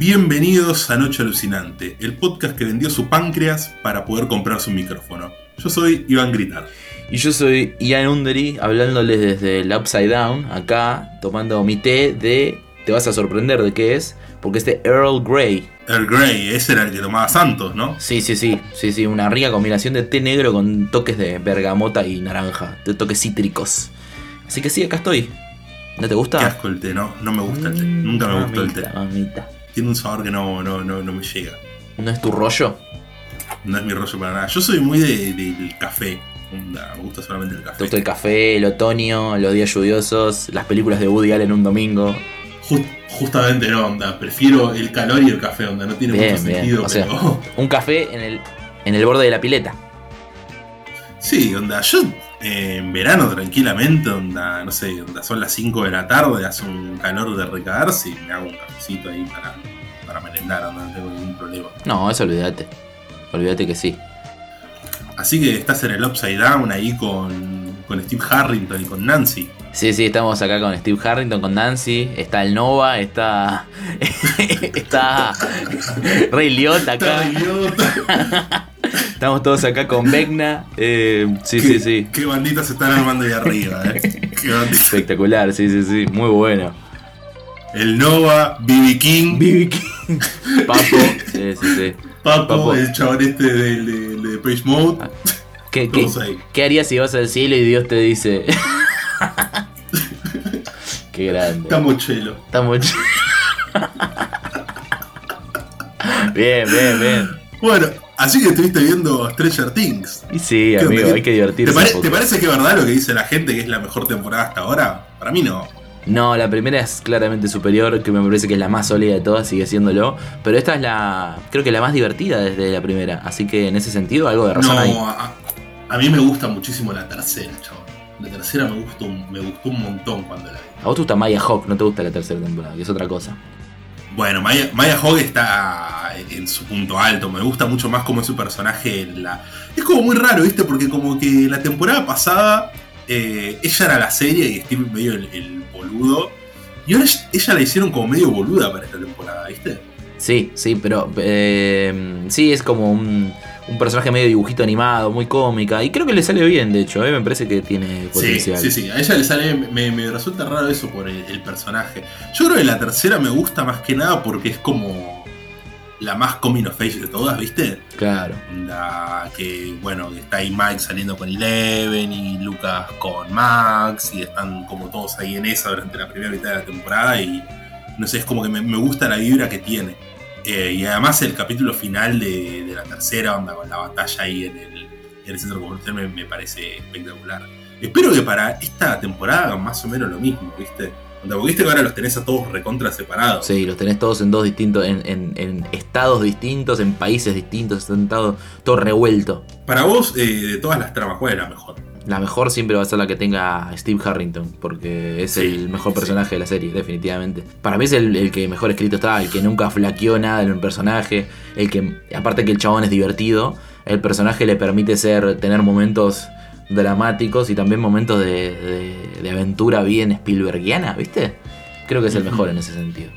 Bienvenidos a Noche Alucinante, el podcast que vendió su páncreas para poder comprar su micrófono. Yo soy Iván Gritar. Y yo soy Ian Undery, hablándoles desde el Upside Down, acá, tomando mi té de... Te vas a sorprender de qué es, porque es de Earl Grey. Earl Grey, ese era el que tomaba Santos, ¿no? Sí, sí, sí, sí, sí, una rica combinación de té negro con toques de bergamota y naranja, de toques cítricos. Así que sí, acá estoy. ¿No te gusta? Qué asco el té, no, no me gusta el té. Nunca me gustó el té. Mamita. Tiene un sabor que no, no, no, no me llega. ¿No es tu rollo? No es mi rollo para nada. Yo soy muy de- de- del café. Onda, me gusta solamente el ¿Te café. gusta el café, el otoño, los días lluviosos, las películas de Woody Allen un domingo? Just- justamente no, onda. Prefiero el calor y el café, onda. No tiene Bien, mucho bien. sentido, O sea, pero. un café en el, en el borde de la pileta. Sí, onda. Yo en verano tranquilamente, onda, no sé, onda, son las 5 de la tarde, hace un calor de recagarse y me hago un cafecito ahí para, para merendar, onda, no tengo ningún problema. No, eso olvídate. Olvídate que sí. Así que estás en el Upside Down ahí con, con Steve Harrington y con Nancy. Sí, sí, estamos acá con Steve Harrington, con Nancy, está el Nova, está. está. Rey Liotta acá. Está. Estamos todos acá con Vecna. eh, sí, ¿Qué- sí, sí. Qué banditas se están armando ahí arriba, eh. Qué. Espectacular, sí, sí, sí. Muy bueno. El Nova, BB King, BB King. Papo. Sí, sí, sí. Papo, Papo. el chabón este de, de, de Page Mode. ¿Qué, qué, qué harías si vas al cielo y Dios te dice? qué grande. Está mochelo. Estamos. bien, bien, bien. Bueno, así que estuviste viendo Stranger Things. Y sí, ¿Qué amigo, hay que divertirse. ¿Te, pare- parece que es verdad lo que dice la gente que es la mejor temporada hasta ahora? Para mí no. No, la primera es claramente superior, que me parece que es la más sólida de todas, sigue siéndolo. Pero esta es la. Creo que la más divertida desde la primera. Así que en ese sentido, algo de razón no, hay. a, a mí me gusta muchísimo la tercera, chaval. La tercera me gustó, me gustó un montón cuando la vi. A vos te gusta Maya Hawk, no te gusta la tercera temporada, que es otra cosa. Bueno, Maya, Maya Hogg está en su punto alto. Me gusta mucho más como es su personaje en la. Es como muy raro, ¿viste? Porque como que la temporada pasada eh, ella era la serie y Steve medio el, boludo. Y ahora ella la hicieron como medio boluda para esta temporada, ¿viste? Sí, sí, pero. eh, sí, es como un, un personaje medio dibujito animado, muy cómica. Y creo que le sale bien, de hecho, ¿eh? me parece que tiene Sí, potencial. sí, sí. A ella le sale. Me, me resulta raro eso por el, el personaje. Yo creo que la tercera me gusta más que nada porque es como la más coming of age de todas, ¿viste? Claro. Onda que, bueno, está ahí Mike saliendo con Eleven y Lucas con Max y están como todos ahí en esa durante la primera mitad de la temporada y no sé, es como que me, me gusta la vibra que tiene. Eh, y además el capítulo final de, de la tercera, onda con la batalla ahí en el, en el centro comercial me, me parece espectacular. Espero que para esta temporada hagan más o menos lo mismo, ¿viste? Onda, porque viste que ahora los tenés a todos recontra separados. Sí, los tenés todos en dos distintos, en, en- en estados distintos, en países distintos, están todo, todo revuelto. Para vos, eh, de todas las tramas, ¿cuál es la mejor? La mejor siempre va a ser la que tenga Steve Harrington, porque es Sí, el mejor sí. personaje de la serie, definitivamente. Para mí es el, el que mejor escrito está, el que nunca flaqueó nada en un personaje, el que, aparte que el chabón es divertido, el personaje le permite ser, tener momentos dramáticos y también momentos de, de- de aventura bien Spielbergiana, ¿viste? Creo que es el mejor en ese sentido.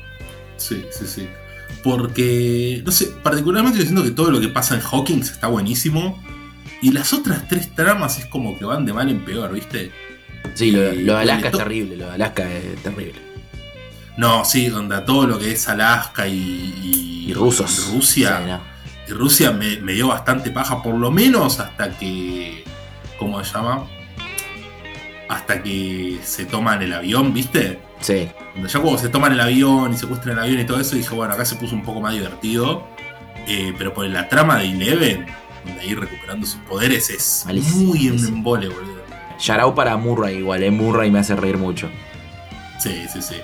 Sí, sí, sí. Porque, no sé, particularmente yo siento que todo lo que pasa en Hawkins está buenísimo. Y las otras tres tramas es como que van de mal en peor, ¿viste? Sí, lo, de Alaska es terrible, lo de Alaska es terrible. No, sí, onda, todo lo que es Alaska y, Y rusos. y Rusia. Sí, no. Y Rusia me, me dio bastante paja, por lo menos hasta que. ¿Cómo se llama? Hasta que se toman el avión, ¿viste? Sí, ya cuando se toman el avión y secuestran el avión y todo eso, dije, bueno, acá se puso un poco más divertido. Eh, pero por la trama de Eleven, donde ahí recuperando sus poderes, es Malísimo, muy un malísimo. embole, boludo. Yarao para Murray igual, eh. Murray me hace reír mucho. Sí, sí, sí.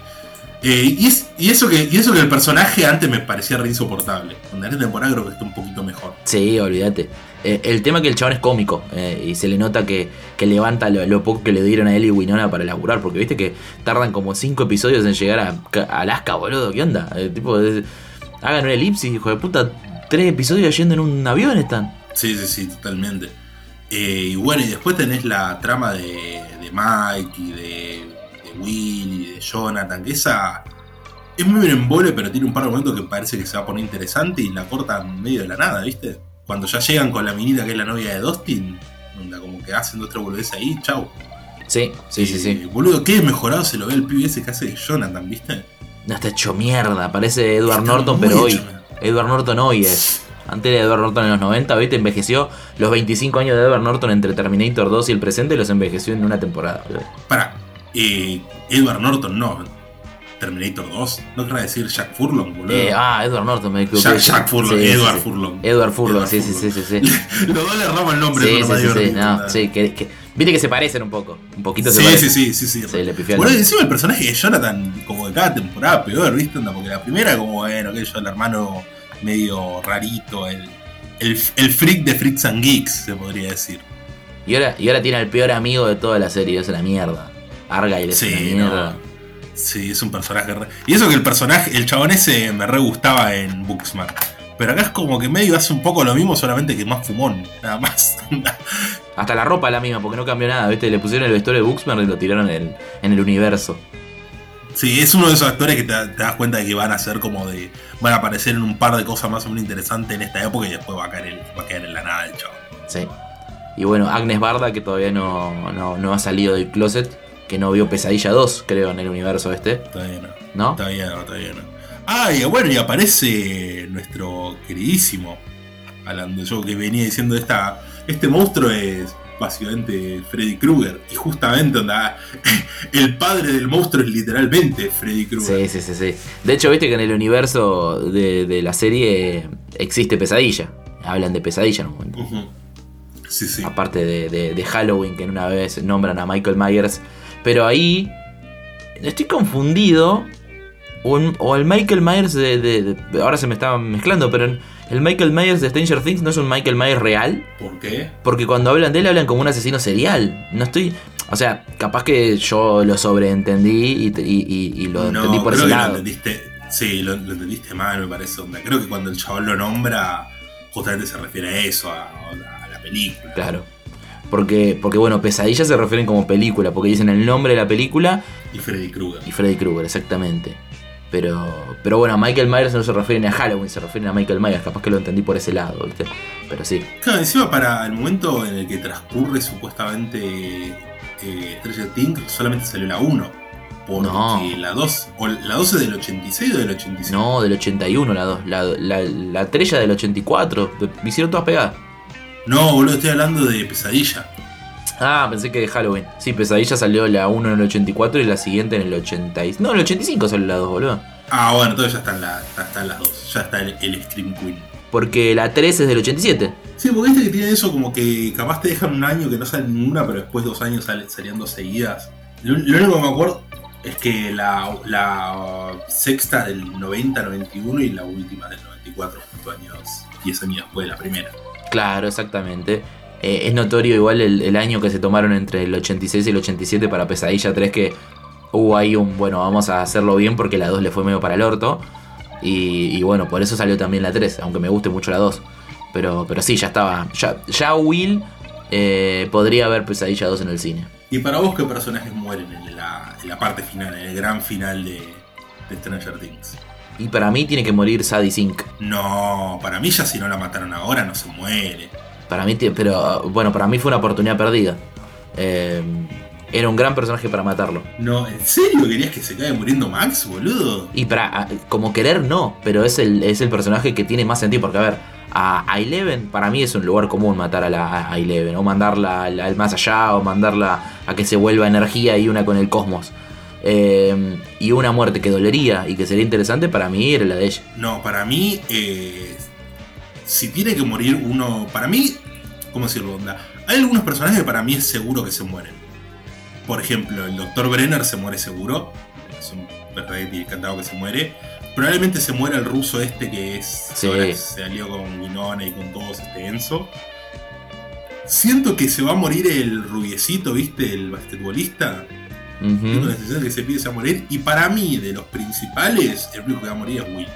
Eh, y, es- y eso que, y eso que el personaje antes me parecía re insoportable. En esta temporada creo que está un poquito mejor. Sí, olvídate. Eh, el tema es que el chabón es cómico eh, y se le nota que, que levanta lo, lo poco que le dieron a él y Winona para laburar, porque viste que tardan como cinco episodios en llegar a, a Alaska, boludo. ¿Qué onda? Tipo, es- hagan una elipsis, hijo de puta. Tres episodios yendo en un avión están. Sí, sí, sí, totalmente. Eh, y bueno, y después tenés la trama de, de Mike y de, de Will y de Jonathan, que esa, es muy bien en embole, pero tiene un par de momentos que parece que se va a poner interesante y la cortan medio de la nada, ¿viste? Cuando ya llegan con la minita que es la novia de Dustin, como que hacen otra boludez ahí, chau. Sí, sí, sí, Eh, sí. Boludo, qué mejorado se lo ve el pibe ese que hace de Jonathan, ¿viste? No está hecho mierda. Parece Edward Está Norton, pero hoy. Edward Norton hoy es. Antes era Edward Norton en los 90, ¿viste? Envejeció los 25 años de Edward Norton entre Terminator 2 y el presente los envejeció en una temporada. Para, eh, Edward Norton no. Terminator 2, no querrá decir Jack Furlong, boludo. Eh, ah, Edward Norton, me equivoqué. Jack, Jack Furlong, Sí, Edward sí. Furlong. Edward Furlong, Edward sí, sí, sí, sí, sí. Los dos le erramos el nombre, Sí, pero sí, sí, no, sí, que, que- viste que se parecen un poco, un poquito se Sí, parecen. sí, sí, sí, sí. Sí, le nombre. encima el personaje de Jonathan, como de cada temporada peor, ¿viste? Onda, Porque la primera, como bueno, que yo, el hermano medio rarito, el, el, el freak de Freaks and Geeks, se podría decir. Y ahora, y ahora tiene al peor amigo de toda la serie, es una mierda. Argyle es una Sí, mierda. no. Sí, es un personaje re- Y eso que el personaje, el chabón ese me re gustaba en Booksmart. Pero acá es como que medio hace un poco lo mismo, solamente que más fumón, nada más. Hasta la ropa es la misma, porque no cambió nada, ¿viste? Le pusieron el vestuario de Buxman y lo tiraron en el, en el universo. Sí, es uno de esos actores que te, te das cuenta de que van a ser como de. van a aparecer en un par de cosas más o menos interesantes en esta época y después va a caer, en- va a quedar en la nada el chabón. Sí. Y bueno, Agnes Barda, que todavía no, no, no ha salido del closet, que no vio Pesadilla 2, creo, en el universo este, Todavía no. ¿no? Todavía no, todavía no. Ah, y bueno, y aparece nuestro queridísimo hablando yo que venía diciendo esta. Este monstruo es básicamente Freddy Krueger. Y justamente onda, el padre del monstruo es literalmente Freddy Krueger. Sí, sí, sí, sí. De hecho, viste que en el universo de, de la serie existe Pesadilla. Hablan de Pesadilla en un momento. Sí, sí. Aparte de, de- de Halloween, que en una vez nombran a Michael Myers. Pero ahí estoy confundido. O, en- o el Michael Myers de- Ahora se me está mezclando, pero en- el Michael Myers de Stranger Things no es un Michael Myers real. ¿Por qué? Porque cuando hablan de él hablan como un asesino serial. No estoy... O sea, capaz que yo lo sobreentendí y, y- y- y lo entendí por creo ese que lado. Lo entendiste, sí, lo, lo entendiste mal, me parece. Onda. Creo que cuando el chaval lo nombra, justamente se refiere a eso, a, a la película. Claro. Porque, porque bueno, pesadillas se refieren como película, porque dicen el nombre de la película Y Freddy Krueger. y Freddy Krueger, exactamente. Pero, pero bueno, a Michael Myers no se refieren a Halloween, se refieren a Michael Myers, capaz que lo entendí por ese lado, ¿viste? Pero sí. Claro, encima para el momento en el que transcurre supuestamente eh, Stranger Things, solamente salió la 1. Porque No. la 2, o la 2 es del 86 o del 85. No, del 81 la 2, la, la, la estrella del 84, me hicieron todas pegadas. No, boludo, estoy hablando de Pesadilla. Ah, pensé que de Halloween. Sí, Pesadilla salió la 1 en el 84 y la siguiente en el 80. y- No, en el 85 salió la 2, boludo. Ah, bueno, entonces ya están, la- ya están las dos. Ya está el, el Scream Queen. Porque la 3 es del 87. Sí, porque viste que tiene eso como que capaz te dejan un año que no sale ninguna, pero después dos años sale- salían dos seguidas. Lo, lo único que me acuerdo es que la, la sexta del 90-91 y la última del 94, justo años, 10 años después de la primera. Claro, exactamente. Eh, es notorio igual el, el año que se tomaron entre el 86 y el 87 para Pesadilla 3 que hubo ahí un, bueno, vamos a hacerlo bien porque la 2 le fue medio para el orto. Y, y bueno, por eso salió también la 3, aunque me guste mucho la 2. Pero, pero sí, ya estaba. Ya, ya Will eh, podría ver Pesadilla 2 en el cine. ¿Y para vos qué personajes mueren en la, en la parte final, en el gran final de, de Stranger Things? Y para mí tiene que morir Sadie Sink. No, para mí ya si no la mataron ahora no se muere. Para mí, pero bueno, para mí fue una oportunidad perdida. Eh, era un gran personaje para matarlo. No, ¿en serio querías que se caiga muriendo Max, boludo? Y para, a- como querer, no, pero es el, es el personaje que tiene más sentido. Porque, a ver, a, a Eleven, para mí es un lugar común matar a, la, a Eleven. O mandarla al, al más allá, o mandarla a que se vuelva energía y una con el cosmos. Eh, y una muerte que dolería y que sería interesante, para mí era la de ella. No, para mí, eh, si tiene que morir uno. Para mí, ¿cómo decirlo? Onda? Hay algunos personajes que para mí es seguro que se mueren. Por ejemplo, el Dr. Brenner se muere seguro. Es un que encantado que se muere. Probablemente se muera el ruso este que es. Sí. ahora se alió con Winona y con todos este Enzo. Siento que se va a morir el rubiecito, ¿viste? El basquetbolista. Ujú. Tengo la sensación de que se va a morir. Y para mí, de los principales, el único que va a morir es Will.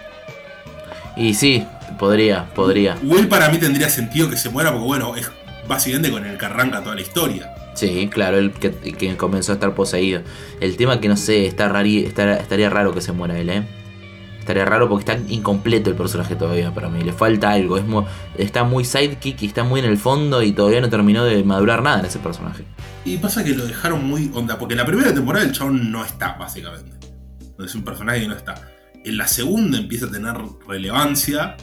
Y sí, podría, podría. Will para mí tendría sentido que se muera porque bueno, es básicamente con el que arranca toda la historia. Sí, claro, el que, que comenzó a estar poseído. El tema que no sé, está rari, está- estaría raro que se muera él, ¿eh? estaría raro porque está incompleto el personaje todavía para mí. Le falta algo. Es está muy sidekick y está muy en el fondo y todavía no terminó de madurar nada en ese personaje. Y pasa que lo dejaron muy onda, porque en la primera temporada el chabón no está, básicamente. Es un personaje que no está. En la segunda empieza a tener relevancia.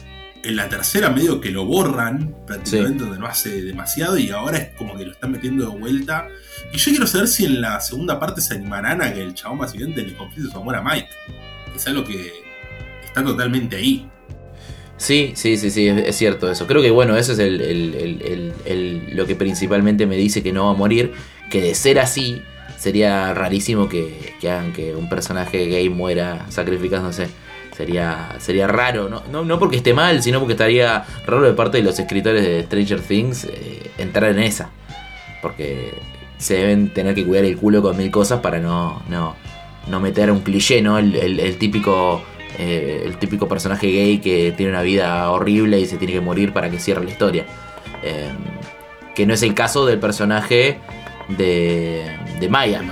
En la tercera medio que lo borran prácticamente donde no hace demasiado y ahora es como que lo están metiendo de vuelta. Y yo quiero saber si en la segunda parte se animarán a que el chabón básicamente le confiese su amor a Mike. Es algo que está totalmente ahí. Sí, sí, sí, sí, es, cierto eso. Creo que bueno, eso es el, lo que principalmente me dice que no va a morir. Que de ser así, sería rarísimo que, hagan que un personaje gay muera sacrificándose. Sería, sería raro, ¿no? No, porque esté mal, sino porque estaría raro de parte de los escritores de Stranger Things eh, entrar en esa. Porque se deben tener que cuidar el culo con mil cosas para no, no, no meter un cliché, ¿no? el típico eh, el típico personaje gay que tiene una vida horrible y se tiene que morir para que cierre la historia. Eh, que no es el caso del personaje de, de Maya,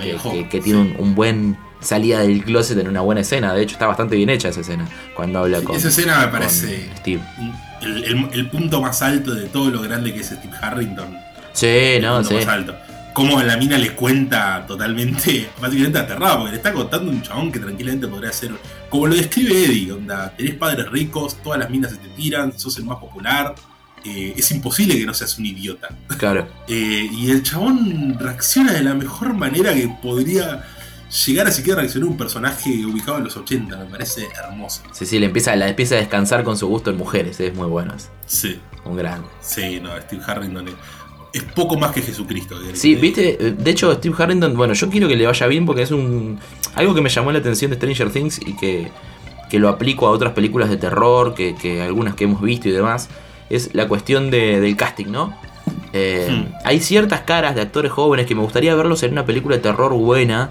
que, tiene un, buen salida del closet en una buena escena. De hecho, está bastante bien hecha esa escena. Cuando habla con. Esa escena me parece Steve. El, punto más alto de todo lo grande que es Steve Harrington. Sí, no, sí. Más alto cómo la mina le cuenta totalmente, básicamente aterrado, porque le está contando un chabón que tranquilamente podría ser, como lo describe Eddie, onda, tenés padres ricos, todas las minas se te tiran, sos el más popular, eh, es imposible que no seas un idiota. Claro. Eh, y el chabón reacciona de la mejor manera que podría llegar a siquiera reaccionar un personaje ubicado en los 80, me parece hermoso. Sí, sí, le empieza, la empieza a descansar con su gusto en mujeres, es muy bueno. Sí. Un gran. Sí, no, Steve Harrington es poco más que Jesucristo. Sí, viste, de hecho Steve Harrington, bueno, yo quiero que le vaya bien porque es un algo que me llamó la atención de Stranger Things y que, lo aplico a otras películas de terror, que, algunas que hemos visto y demás, es la cuestión del casting, ¿no? Eh, hmm. Hay ciertas caras de actores jóvenes que me gustaría verlos en una película de terror buena.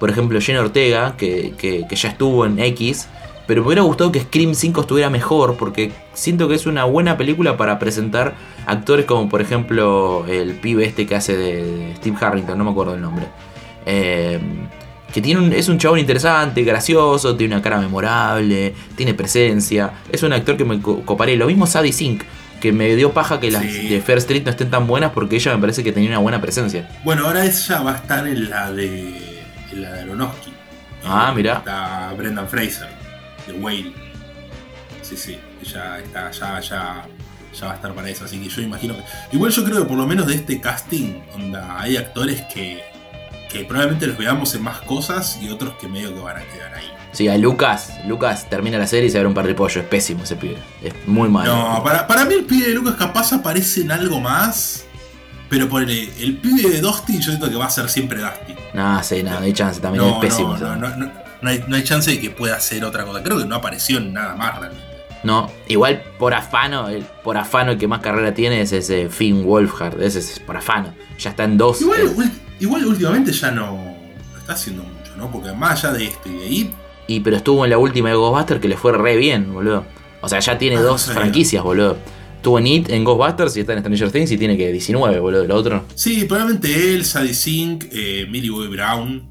Por ejemplo, Jenna Ortega, que, que, que ya estuvo en X pero me hubiera gustado que Scream 5 estuviera mejor porque siento que es una buena película para presentar actores como por ejemplo el pibe este que hace de Steve Harrington, no me acuerdo el nombre. Eh, que tiene es un chabón interesante, gracioso, tiene una cara memorable, tiene presencia. Es un actor que me coparé. Lo mismo Sadie Sink, que me dio paja que las de Fair Street no estén tan buenas porque ella me parece que tenía una buena presencia. Bueno, ahora ella va a estar en la de, la de Aronofsky. Ah, mira. Está Brendan Fraser de Whale. Sí, sí, ya está, ya, ya, ya va a estar para eso. Así que yo imagino que. Igual yo creo que por lo menos de este casting, onda, hay actores que, que probablemente los veamos en más cosas y otros que medio que van a quedar ahí. Sí, a Lucas, Lucas termina la serie y se abre un par de pollo. Es pésimo ese pibe. Es muy malo. No, para, para mí el pibe de Lucas capaz aparece en algo más. Pero por el, pibe de Dusty yo siento que va a ser siempre Dusty. No, sí, no, no hay chance, también es pésimo. No, no, no, no hay, chance de que pueda hacer otra cosa. Creo que no apareció en nada más realmente. No, igual por afano, el, por afano el que más carrera tiene es ese Finn Wolfhard, ese es por afano. Ya está en dos. Igual, últimamente ya no, está haciendo mucho, ¿no? Porque más allá de esto y de ahí. Y pero estuvo en la última de Ghostbusters que le fue re bien, boludo. O sea, ya tiene ah, dos franquicias, boludo. Estuvo en It, en Ghostbusters y está en Stranger Things y tiene que 19, boludo, lo otro. Sí, probablemente él, Sadie Sink, eh, Millie Bobby Brown.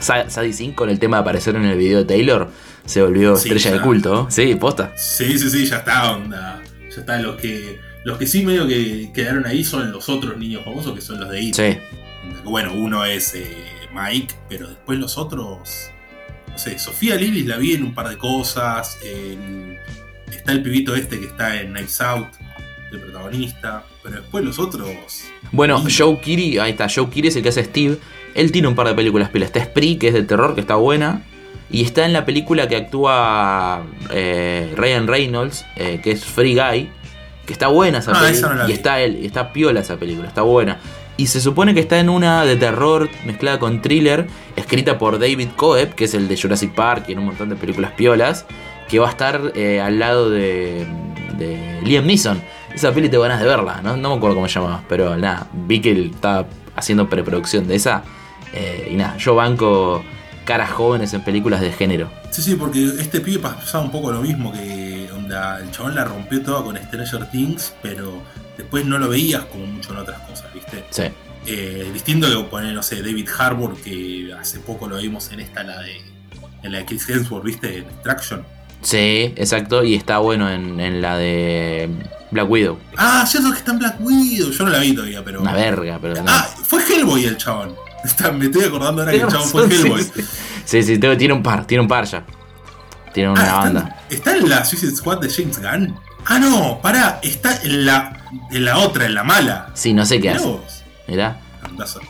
Sadie Sink con el tema de aparecer en el video de Taylor se volvió estrella de culto. Sí, posta. Sí, sí, sí, ya está, onda. Ya está. Los que, los que sí medio que quedaron ahí son los otros niños famosos que son los de It. Sí. Bueno, uno es eh, Mike, pero después los otros. No sé, Sofía Lillis la vi en un par de cosas. está el pibito este que está en Nights Out, el protagonista. Pero después los otros. Bueno, Joe Kiri, ahí está, Joe Kiri es el que hace Steve. Él tiene un par de películas pila. Está Spree, que es de terror, que está buena. Y está en la película que actúa eh, Ryan Reynolds, eh, que es Free Guy, que está buena esa ah, película. y está él, está piola esa película, está buena. Y se supone que está en una de terror mezclada con thriller, escrita por David Coeb, que es el de Jurassic Park y en un montón de películas piolas, que va a estar eh, al lado de, de, Liam Neeson. Esa peli te ganas de verla, ¿no? no me acuerdo cómo se llamaba, pero nada, vi que él estaba haciendo preproducción de esa eh, y nada, yo banco caras jóvenes en películas de género. Sí, sí, porque este pibe pasaba un poco lo mismo, que onda, el chabón la rompió toda con Stranger Things, pero después no lo veías como mucho en otras cosas, ¿viste? Sí. Eh, distinto que poner, no sé, David Harbour, que hace poco lo vimos en esta, la de, en la de Chris Hemsworth, ¿viste? En Extraction. Sí, exacto, y está bueno en, en la de Black Widow. Ah, cierto que está en Black Widow. Yo no la vi todavía, pero. Una verga, pero no. Ah, fue Hellboy el chabón. Está- me estoy acordando ahora que el chabón fue Hellboy. sí, sí. Sí, sí, tengo- tiene un par, tiene un par ya. Tiene una Ah, ¿está, banda. ¿Está en la Suicide Squad de James Gunn? Ah, no, pará, está en la, en la otra, en la mala. Sí, no sé qué Mirá hace. vos. Mirá, Andás a-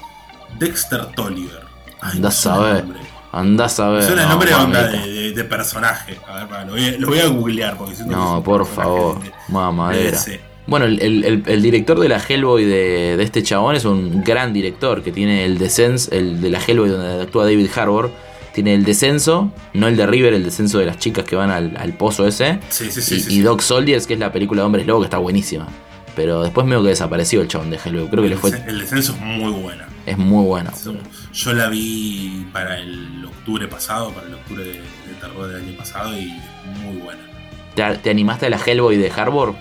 Dexter Tolliver. Ay, andás a ver. Andás a ver. suena el No, nombre de, onda mamita. de, de- de personaje. A ver, lo, voy a, lo voy a googlear porque siento que es No, por favor. de- Mamadera. Bueno, el, el- el- el director de la Hellboy de, de este chabón es un gran director que tiene el descenso, el de la Hellboy donde actúa David Harbour. Tiene el descenso, no el de River, el descenso de las chicas que van al, al pozo ese. Sí, sí, sí. y. Dog Soldiers, que es la película de Hombres Lobo, que está buenísima. Pero después medio que desapareció el chabón de Hellboy. Creo que le el, fue. el descenso es muy buena. Es muy bueno. Yo la vi para el octubre pasado, para el octubre de, de terror del año pasado y muy buena. ¿Te, te animaste a la Hellboy de Harbour?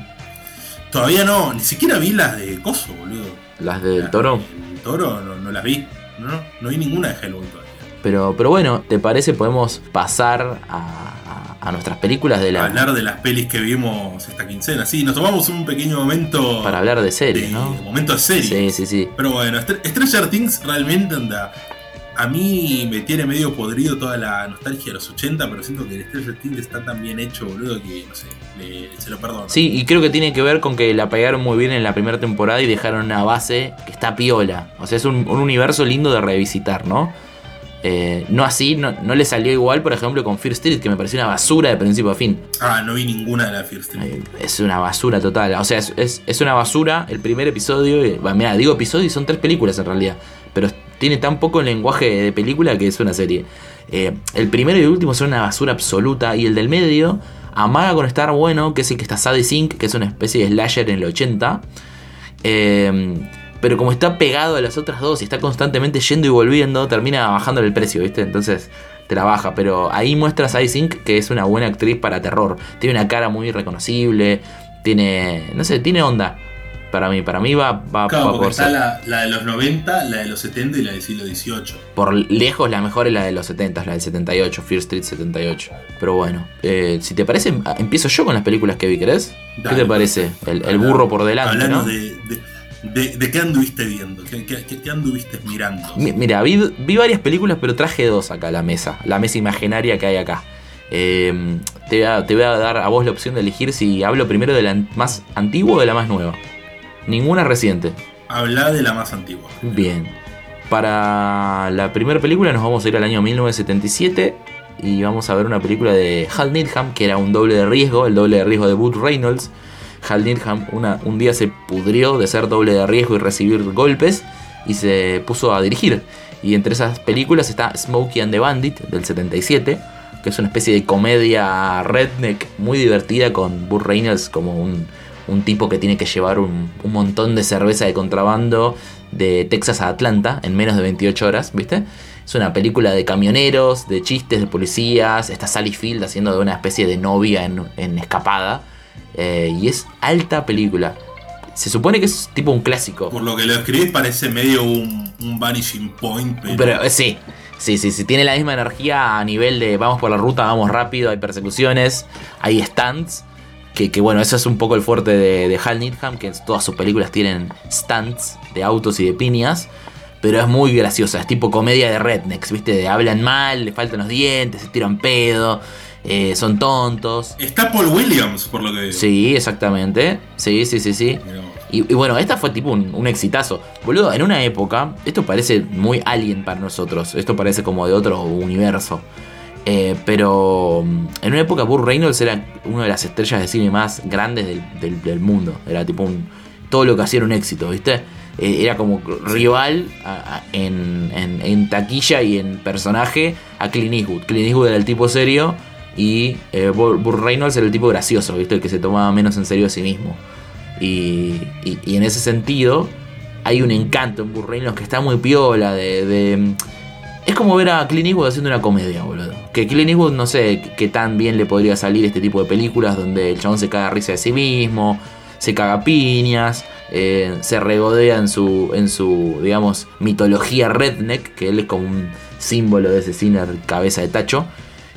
Todavía no, ni siquiera vi las de Coso, boludo. Las del Las toro. del Toro no, no las vi. No, no, no vi ninguna de Hellboy todavía. Pero, pero bueno, ¿te parece? Podemos pasar a, a- nuestras películas de la. Hablar de las pelis que vimos esta quincena. Sí, nos tomamos un pequeño momento. Para hablar de series, de- ¿no? Momento de serie. Sí, sí, sí. Pero bueno, Str- Stranger Things realmente anda. A mí me tiene medio podrido toda la nostalgia de los 80, pero siento que el Stranger Things está tan bien hecho, boludo, que no sé, le- se lo perdono. Sí, y creo que tiene que ver con que la pegaron muy bien en la primera temporada y dejaron una base que está piola. O sea, es un, un universo lindo de revisitar, ¿no? Eh, no así, no, no le salió igual, por ejemplo, con Fear Street, que me pareció una basura de principio a fin. Ah, no vi ninguna de la First Street. Es una basura total. O sea, es, es- es una basura el primer episodio. y- Mira, digo episodio y son tres películas en realidad. Pero tiene tan poco lenguaje de película que es una serie. Eh, el primero y el último son una basura absoluta. Y el del medio amaga con estar bueno, que es el que está Sadie Sink, que es una especie de slasher en el 80. Eh, pero como está pegado a las otras dos y está constantemente yendo y volviendo, termina bajando el precio, ¿viste? Entonces te la baja. Pero ahí muestra a Sadie Sink que es una buena actriz para terror. Tiene una cara muy reconocible. Tiene. No sé, tiene onda. Para mí, para mí va, va, Claro, va porque por está ser. la, la de los 90, la de los 70 y la del siglo XVIII. Por lejos la mejor es la de los 70, la del 78, Fear Street 78. Pero bueno, eh, si te parece, empiezo yo con las películas que vi, ¿querés? ¿Qué te parece? El, el burro por delante, Hablando ¿no? de, de, de- de qué anduviste viendo, qué, qué- qué- qué anduviste mirando. Mi- Mira, vi, vi varias películas, pero traje dos acá a la mesa. La mesa imaginaria que hay acá. Eh, te, voy a, te voy a dar a vos la opción de elegir si hablo primero de la más antigua o de la más nueva. Ninguna reciente. Habla de la más antigua. Bien. Para la primera película nos vamos a ir al año 1977 y vamos a ver una película de Hal Needham, que era un doble de riesgo, el doble de riesgo de Burt Reynolds. Hal una- un día se pudrió de ser doble de riesgo y recibir golpes y se puso a dirigir. Y entre esas películas está Smokey and the Bandit del 77, que es una especie de comedia redneck muy divertida con Burt Reynolds como un, un tipo que tiene que llevar un, un montón de cerveza de contrabando de Texas a Atlanta en menos de 28 horas, ¿viste? Es una película de camioneros, de chistes, de policías. Está Sally Field haciendo de una especie de novia en, en escapada. Eh, y es alta película. Se supone que es tipo un clásico. Por lo que lo escribís parece medio un, un vanishing point, pero, Pero eh, sí, sí, sí, sí. Tiene la misma energía a nivel de vamos por la ruta, vamos rápido, hay persecuciones, hay stunts. Que, que, bueno, eso es un poco el fuerte de, de Hal Needham, que todas sus películas tienen stunts de autos y de piñas. Pero es muy graciosa, es tipo comedia de rednecks, ¿viste? De hablan mal, le faltan los dientes, se tiran pedo, eh, son tontos. está Paul Williams, por lo que veo. Sí, exactamente. Sí, sí, sí, sí. Y, y bueno, esta fue tipo un, un exitazo. Boludo, en una época, esto parece muy alien para nosotros. Esto parece como de otro universo. Eh, pero mm, en una época Burt Reynolds era una de las estrellas de cine más grandes del, del- del mundo. Era tipo un... Todo lo que hacía era un éxito, ¿viste? Eh, era como rival a- a- en, en- en taquilla y en personaje a Clint Eastwood. Clint Eastwood era el tipo serio y eh, Burt Reynolds era el tipo gracioso, ¿viste? El que se tomaba menos en serio a sí mismo. Y, en ese sentido, hay un encanto en Burt Reynolds que está muy piola. De, de- es como ver a Clint Eastwood haciendo una comedia, boludo. Que Clint Eastwood, no sé qué tan bien le podría salir este tipo de películas donde el chabón se caga risa de sí mismo, se caga piñas, eh, se regodea en su, en su, digamos, mitología redneck, que él es como un símbolo de ese cine cabeza de tacho.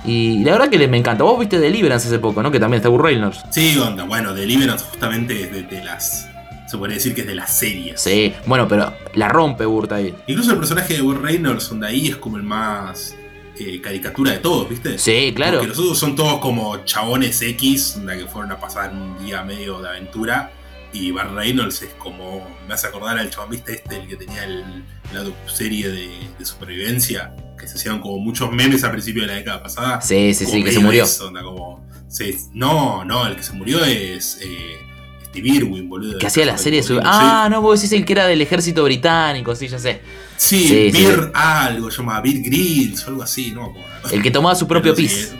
Y la verdad que me encanta. Vos viste Deliverance hace poco, ¿no? Que también está Burr Reynolds. Sí, onda, bueno, Deliverance justamente es de, de las. Se podría decir que es de las series. Sí, bueno, pero la rompe Burt ahí. Incluso el personaje de Will Reynolds, donde ahí es como el más eh, caricatura de todos, ¿viste? Sí, claro. Porque los otros son todos como chabones X, donde que fueron a pasar un día medio de aventura. Y Bar Reynolds es como. Me hace acordar al chabón, ¿viste? Este, el que tenía el- la serie de, de supervivencia. Que se hacían como muchos memes a principio de la década pasada. Sí, sí, sí, que se murió. eso, onda, como, sí, no, no, el que se murió es eh, Steve Irwin, boludo. Que hacía la serie de su... Ah, no, vos decís el que era del ejército británico, sí, ya sé. Sí, Sí, sí. Algo, llamaba Beer Grylls o algo así, no. El que tomaba su propio pis.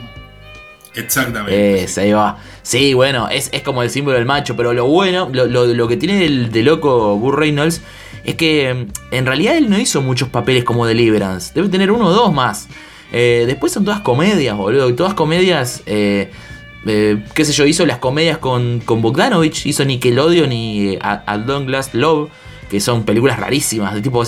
Exactamente. Ese, ahí va. Sí, bueno, es, es como el símbolo del macho, pero lo bueno, lo, lo- lo que tiene el de loco Burr Reynolds es que mm, en realidad él no hizo muchos papeles como Deliverance. Debe tener uno o dos más. Eh, después son todas comedias, boludo. y Todas comedias. eh, eh, qué sé yo, hizo las comedias con, con Bogdanovich, hizo Nickelodeon y eh, A, A Long Love, que son películas rarísimas, de tipo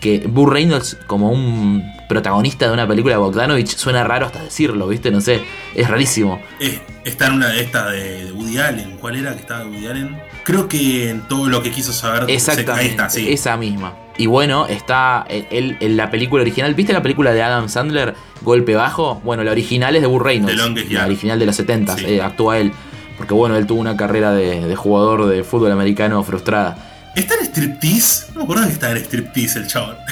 que Burr Reynolds como un protagonista de una película de Bogdanovich suena raro hasta decirlo, ¿viste? No sé, es rarísimo. Eh, está en una de estas de, de Woody Allen. ¿Cuál era que estaba de Woody Allen? Creo que en todo lo que quiso saber. Exactamente, Ahí está, sí. esa misma. Y bueno, está él en la película original. ¿Viste la película de Adam Sandler, Golpe Bajo? Bueno, la original es de Burr Reynolds. Longest La original de los 70 Sí. eh, actúa él. Porque bueno, él tuvo una carrera de, de jugador de fútbol americano frustrada. ¿Está en striptease? No me acuerdo que está en striptease el chabón.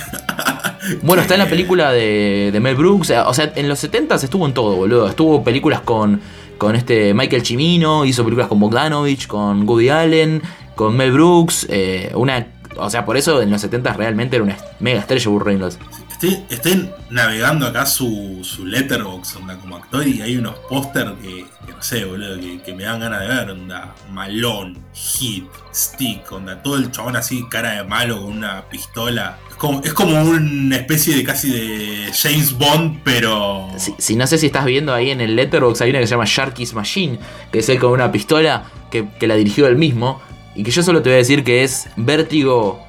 Bueno, está en la película de, de Mel Brooks. O sea, en los 70 estuvo en todo, boludo. Estuvo películas con, con este Michael Cimino, hizo películas con Bogdanovich, con Woody Allen, con Mel Brooks. eh, una, o sea, por eso en los 70 realmente era una mega estrella Burr Reynolds. Estoy, estoy navegando acá su, su letterbox onda como actor y hay unos póster que, no sé, boludo, que, me dan ganas de ver, onda Malone, Hit, Stick, onda todo el chabón así, cara de malo con una pistola. Es como, es como una especie de casi de James Bond, pero... Si, no sé si estás viendo ahí en el Letterboxd, hay una que se llama Sharky's Machine, que es él con una pistola que, que la dirigió él mismo. Y que yo solo te voy a decir que es Vértigo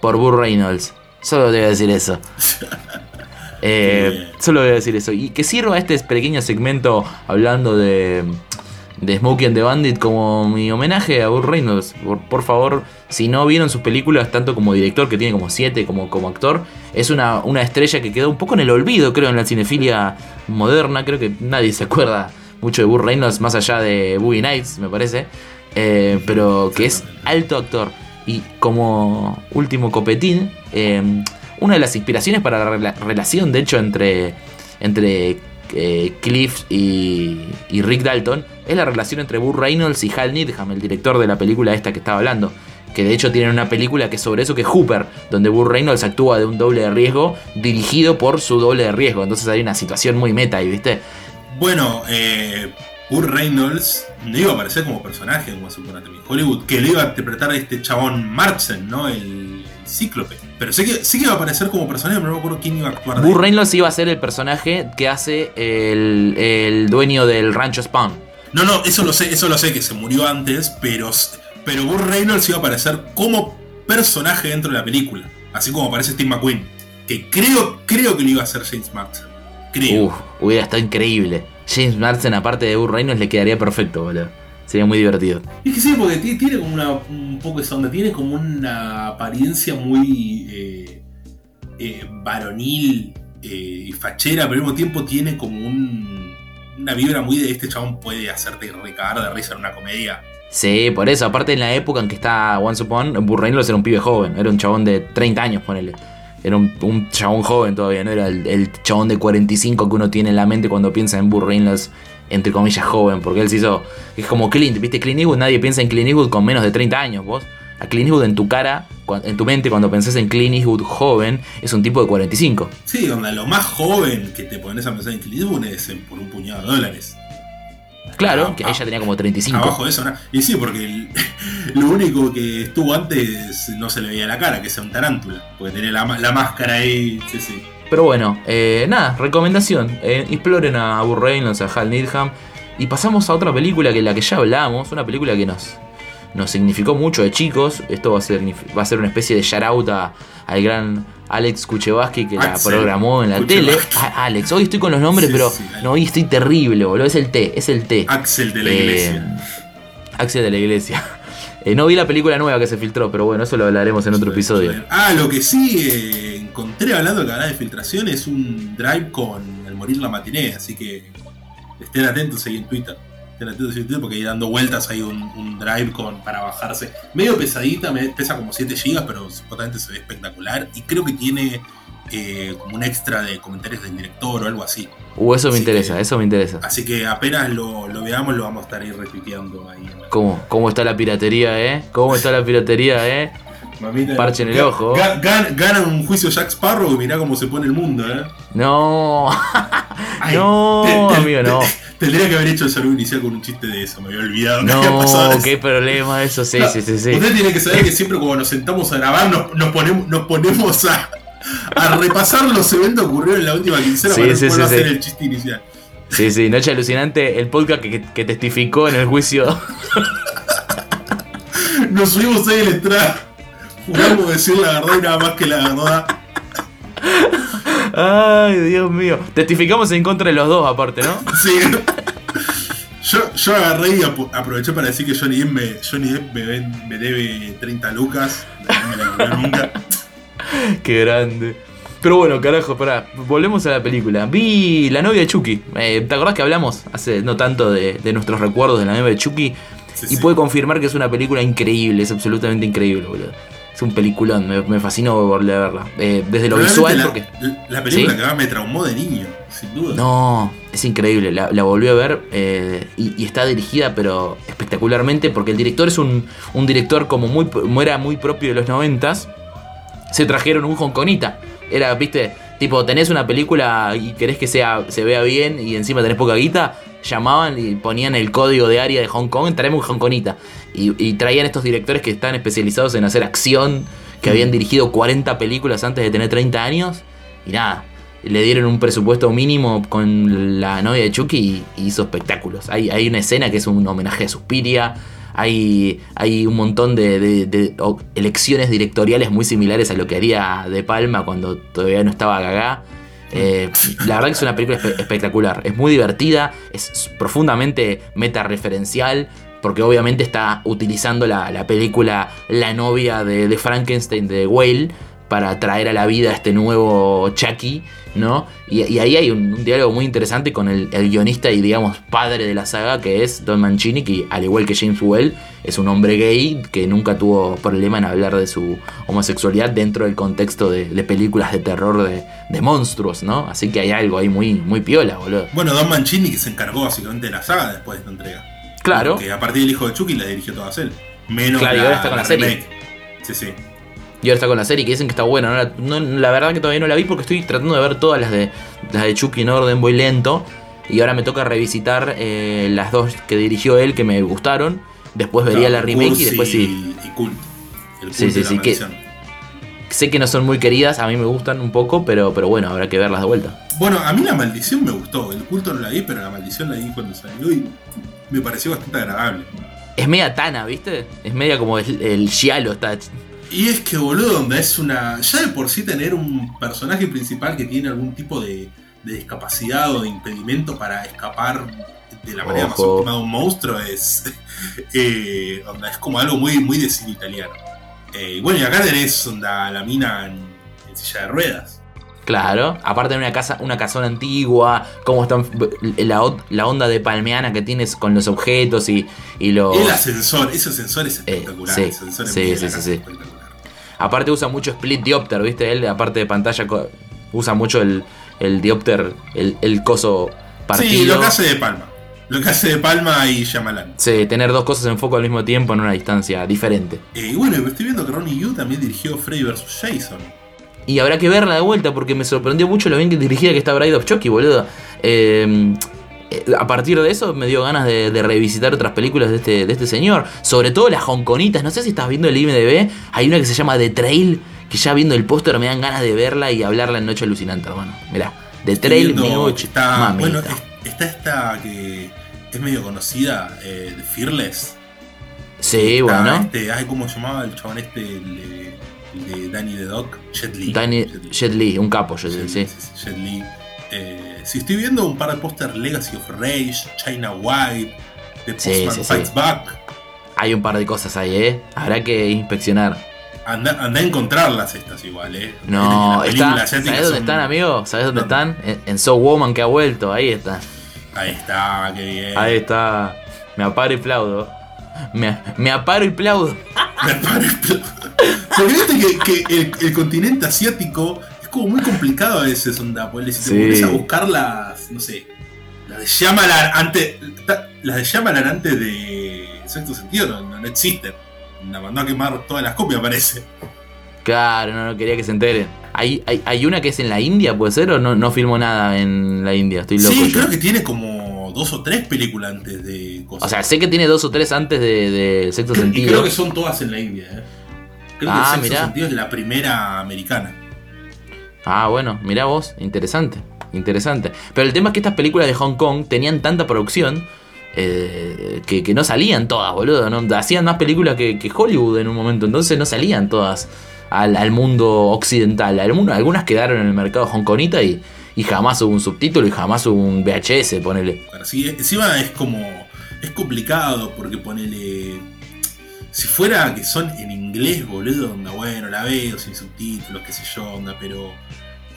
por Burr Reynolds. Solo te voy a decir eso. Eh, solo voy a decir eso. Y que sirva este pequeño segmento hablando de, de Smokey and the Bandit como mi homenaje a Burr Reynolds. Por, por favor, si no vieron sus películas, tanto como director, que tiene como siete, como, como actor, es una, una estrella que quedó un poco en el olvido, creo, en la cinefilia moderna. Creo que nadie se acuerda mucho de Burr Reynolds, más allá de Boogie Nights, me parece. Eh, pero que es alto actor. Y como último copetín, eh, una de las inspiraciones para la rela- relación, de hecho, entre, entre eh, Cliff y, y Rick Dalton, es la relación entre Burr Reynolds y Hal Needham, el director de la película esta que estaba hablando. Que de hecho tienen una película que es sobre eso, que es Hooper, donde Burr Reynolds actúa de un doble de riesgo dirigido por su doble de riesgo. Entonces hay una situación muy meta ahí, ¿viste? Bueno, eh, Burr Reynolds no iba a aparecer como personaje como Once Upon a Time Hollywood, que lo iba a interpretar este chabón Marchen, ¿no? El cíclope. Pero sé que, sí que iba a aparecer como personaje, pero no me acuerdo quién iba a actuar. de Burr él. Reynolds iba a ser el personaje que hace el, el dueño del rancho Spawn. No, no, eso lo sé, eso lo sé que se murió antes, pero, pero Burr Reynolds iba a aparecer como personaje dentro de la película. Así como aparece Steve McQueen. Que creo, creo que lo iba a hacer James Marsden. Creo. Uf, hubiera estado increíble. James Marsden, aparte de Burr Reynolds, le quedaría perfecto, boludo. Sería muy divertido. Es que sí, porque ti- tiene como una, un poco esa onda, tiene como una apariencia muy eh, eh, varonil eh, y fachera, pero al mismo tiempo tiene como un, una vibra muy de este chabón puede hacerte recagar de risa en una comedia. Sí, por eso, aparte en la época en que está Once Upon, Burr Reynolds era un pibe joven, era un chabón de 30 años, ponele. Era un, un chabón joven todavía, no era el, el chabón de 45 que uno tiene en la mente cuando piensa en Burr Reynolds, entre comillas, joven, porque él se hizo. Es como Clint, ¿viste? Clint Eastwood, nadie piensa en Clint Eastwood con menos de 30 años, vos. A Clint Eastwood en tu cara, en tu mente, cuando pensás en Clint Eastwood joven, es un tipo de 45. Sí, onda, lo más joven que te pones a pensar en Clint Eastwood es por un puñado de dólares. Claro, Ah, que ah, ella tenía como 35. Abajo de eso, ¿no? Y sí, porque el- lo único que estuvo antes no se le veía la cara, que sea un tarántula. Porque tenía la, la máscara ahí, sí, sí. Pero bueno, eh, nada, recomendación. eh, exploren a Reynolds, a Hal Needham. Y pasamos a otra película que la que ya hablamos. Una película que nos, nos significó mucho de chicos. Esto va a ser, va a ser una especie de shout out a- al gran Alex Kuchevaski que la programó en la Kuchevaski. tele. Ah, Alex, hoy estoy con los nombres, Sí, pero sí, no, hoy estoy terrible, boludo. Es el T, es el T. Axel de la Eh, iglesia. Axel de la iglesia. Eh, no vi la película nueva que se filtró, pero bueno, eso lo hablaremos en otro episodio. Ah, lo que sí eh, encontré hablando de canal de filtración es un drive con El Morir la Matiné, así que estén atentos ahí en Twitter. Porque ahí dando vueltas hay un, un drive con, para bajarse. Medio pesadita, me- pesa como 7 GB, pero supuestamente se ve espectacular. Y creo que tiene eh, como un extra de comentarios del director o algo así. Uh, eso me interesa, que- eso me interesa. Así que apenas lo, lo veamos, lo vamos a estar ahí retuiteando ahí. ¿Cómo, ¿Cómo está la piratería, eh? ¿Cómo está la piratería, eh? Mamita, Parche en el ojo. ga- gan- Gana un juicio Jack Sparrow y mirá cómo se pone el mundo, ¿eh? No, Ay, no, amigo, no. Tendría que haber hecho el saludo inicial con un chiste de eso, me había olvidado. que había pasado No, eso. qué problema eso, sí, No, sí, sí, sí. Usted tiene que saber que siempre cuando nos sentamos a grabar nos, nos ponemos, nos ponemos a, a repasar los eventos que ocurrieron en la última quincena Sí, para sí, poder hacer el chiste inicial. Sí, sí, Noche Alucinante, el podcast que, que testificó en el juicio. Nos subimos ahí en la entrada. Juramos decir la verdad y nada más que la verdad. Ay, Dios mío. Testificamos en contra de los dos, aparte, ¿no? Sí. Yo, yo agarré y aproveché para decir que Johnny Depp me, Johnny Depp me, me debe 30 lucas. No me la devolvió nunca. Qué grande. Pero bueno, carajo, pará. Volvemos a la película. Vi La novia de Chucky. Eh, ¿Te acordás que hablamos hace no tanto de, de nuestros recuerdos de La novia de Chucky? Sí, Y sí. puede confirmar que es una película increíble, es absolutamente increíble, boludo. Es un peliculón, me, me fascinó volver a verla. Eh, desde lo visual, la, porque. la- la película ¿Sí? que más me traumó de niño, sin duda. No, es increíble, la, la volví a ver eh, y, y está dirigida pero espectacularmente porque el director es un, un director como muy, era muy propio de los noventas. Se trajeron un hongkonita. Era, viste, tipo, tenés una película y querés que sea, se vea bien y encima tenés poca guita, llamaban y ponían el código de área de Hong Kong, traemos un hongkonita. Y, y traían estos directores que están especializados en hacer acción, que habían dirigido 40 películas antes de tener 30 años. Y nada, le dieron un presupuesto mínimo con la novia de Chucky y hizo espectáculos. Hay, hay una escena que es un homenaje a Suspiria. Hay, hay un montón de, de- de elecciones directoriales muy similares a lo que haría De Palma cuando todavía no estaba Gaga. Eh, la verdad que es una película espe- espectacular. Es muy divertida, es profundamente meta-referencial, porque obviamente está utilizando la, la película La novia de, de Frankenstein de Whale para traer a la vida a este nuevo Chucky, ¿no? Y, y ahí hay un, un diálogo muy interesante con el, el guionista y, digamos, padre de la saga, que es Don Mancini, que al igual que James Well, es un hombre gay que nunca tuvo problema en hablar de su homosexualidad dentro del contexto de, de películas de terror de, de monstruos, ¿no? Así que hay algo ahí muy, muy piola, boludo. Bueno, Don Mancini que se encargó básicamente de la saga después de esta entrega. Claro. Que a partir del hijo de Chucky la dirigió todas él. Menos Claro, y la, ahora está con la serie. remake. Sí, sí. Y ahora está con la serie que dicen que está buena. ¿no? La, no- la verdad que todavía no la vi porque estoy tratando de ver todas las de, las de Chucky en orden, voy lento. Y ahora me toca revisitar eh, las dos que dirigió él que me gustaron. Después vería la remake y después sí. Y Cult. El Sí, Cult sí, la sí, que-. Sé que no son muy queridas, a mí me gustan un poco, pero, pero bueno, habrá que verlas de vuelta. Bueno, a mí la maldición me gustó. El culto no la vi, pero la maldición la vi cuando salió y me pareció bastante agradable. Es media Tana, ¿viste? Es media como el, el Giallo. Está, Y es que, boludo, es una. Ya de por sí tener un personaje principal que tiene algún tipo de, de discapacidad o de impedimento para escapar de la manera más óptima de un monstruo es. eh, onda, es como algo muy, muy de cine italiano. Eh, y bueno, y acá tenés onda, la mina en, en silla de ruedas. Claro, aparte de una casa, una casona antigua, cómo están la, la onda de palmeana que tienes con los objetos y, y los. El ascensor, ese ascensor es espectacular. Sí, el ascensor en sí, sí, sí, sí. Aparte usa mucho split diopter, ¿viste? Él, aparte de pantalla, usa mucho el, el diopter, el, el coso partido. Sí, lo que hace de Palma. Lo que hace de Palma y Shyamalan. Sí, tener dos cosas en foco al mismo tiempo en una distancia diferente. Eh, y bueno, estoy viendo que Ronnie Yu también dirigió Freddy vs. Jason. Y habrá que verla de vuelta porque me sorprendió mucho lo bien que dirigida que está Bride of Chucky, boludo. Eh, eh, a partir de eso me dio ganas de, de revisitar otras películas de este, de este señor. Sobre todo las hongkonitas. No sé si estás viendo el IMDB. Hay una que se llama The Trail. Que ya viendo el póster me dan ganas de verla y hablarla en Noche Alucinante, hermano. Mirá, The Trail que está, bueno, es- está esta que es medio conocida, eh, de Fearless. sí, Está bueno. Este, ay, ¿cómo se llamaba el chabón este? El, eh, el de Danny the Doc, Jet Li. Danny, Jet Li. Jet Li, un capo, Jet Li, sí. Jet Li. Eh, si estoy viendo un par de póster Legacy of Rage, China White, The Postman sí, sí. Fights Back. Hay un par de cosas ahí, ¿eh? Habrá que inspeccionar. Anda, anda a encontrarlas estas igual, eh. No, está, ¿sabes dónde son- están, amigo? ¿Sabes dónde están? En, en So Woman que ha vuelto, ahí está. Ahí está, qué bien. Ahí está. Me aparo y aplaudo. Me, me aparo y aplaudo. Me parece- Porque viste que, que el, el continente asiático como muy complicado a veces, onda. Porque si te Sí. pones a buscar las, no sé, las de Shyamalan antes, las de Shyamalan antes de Sexto Sentido no, no, no existen. La mandó a quemar todas las copias, parece. Claro, no, no quería que se enteren. Hay, hay, hay una que es en la India, ¿puede ser? ¿O no, no filmó nada en la India? Estoy loco. Sí, yo. creo que tiene como dos o tres películas antes de cosas. O sea, sé que tiene dos o tres antes de, de Sexto y Sentido. creo que son todas en la India, eh. Creo Ah, que Sexto mirá. Sentido es la primera americana. Ah, bueno, mirá vos, interesante, interesante. Pero el tema es que estas películas de Hong Kong tenían tanta producción eh, que, no salían todas, boludo. ¿no? Hacían más películas que, Hollywood en un momento, entonces no salían todas al, mundo occidental. Algunas, quedaron en el mercado hongkonita y, y jamás hubo un subtítulo y jamás hubo un VHS, ponele. Sí, encima es como. Es complicado porque ponele. Si fuera que son en inglés, boludo, onda, bueno, la veo sin subtítulos, qué sé yo, onda, pero.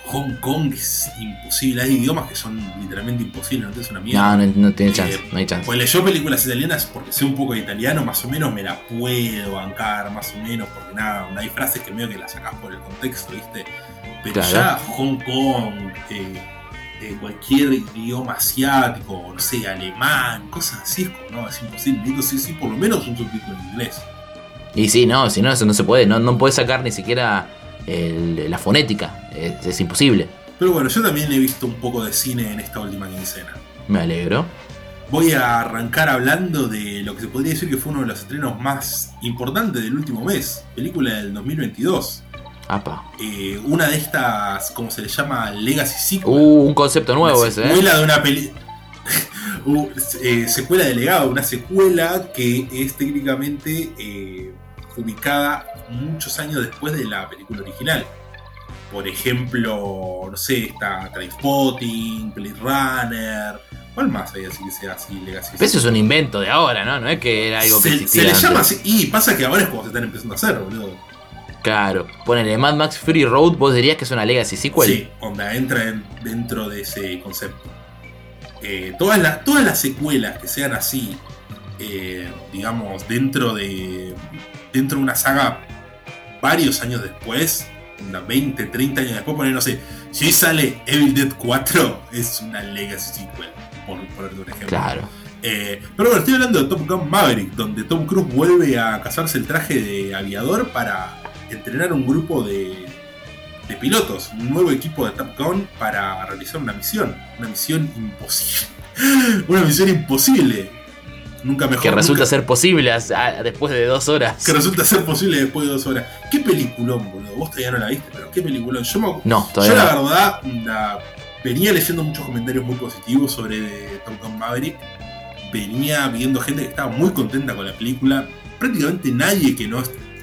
Hong Kong es imposible. Hay idiomas que son literalmente imposibles, no te es una mierda. No, no, no tiene Eh, chance, no hay chance. Ponele yo películas italianas porque sé un poco de italiano, más o menos me la puedo bancar, más o menos, porque nada, hay frases que medio que las sacás por el contexto, ¿viste? Pero Claro. ya Hong Kong, eh, eh, cualquier idioma asiático, no sé, alemán, cosas así, no, es imposible. Necesito sí, sí, por lo menos un subtítulo en inglés. Y sí, no, si no, eso no se puede. No, no puedes sacar ni siquiera el- la fonética. Es, es imposible. Pero bueno, yo también he visto un poco de cine en esta última quincena. Me alegro. Voy a arrancar hablando de lo que se podría decir que fue uno de los estrenos más importantes del último mes, película del 2022. Apa. Eh, una de estas, ¿cómo se le llama? Legacy Sequel. Uh, un concepto nuevo ese, ¿eh? secuela de una peli. Uh, eh, secuela de legado, una secuela que es técnicamente eh, ubicada muchos años después de la película original. Por ejemplo, no sé, está Trainspotting, Blade Runner. ¿Cuál más hay así que sea así, Legacy? Pero Eso es un invento de ahora, ¿no? No es que era algo que se, existía se le llama así. Y pasa que ahora es como se están empezando a hacer, boludo. Claro. Ponele Mad Max Fury Road, vos dirías que es una Legacy sequel. Sí, onda, entra en- dentro de ese concepto. Eh, todas, las, todas las secuelas que sean así, eh, digamos, dentro de, dentro de una saga varios años después, onda, 20, 30 años después, poner, no sé, si hoy sale Evil Dead 4, es una Legacy sequel, por ponerte un ejemplo. Claro. Eh, pero bueno, estoy hablando de Top Gun Maverick, donde Tom Cruise vuelve a casarse el traje de aviador para entrenar un grupo de, de pilotos, un nuevo equipo de Top Gun para realizar una misión. Una misión imposible. una misión imposible. Nunca mejor. Que resulta nunca- ser posible a- después de dos horas. que resulta ser posible después de dos horas. ¿Qué peliculón, boludo? Vos todavía no la viste, pero qué peliculón. Yo, me, No, yo todavía la no. verdad la- venía leyendo muchos comentarios muy positivos sobre Top Gun Maverick. Venía viendo gente que estaba muy contenta con la película. Prácticamente nadie que no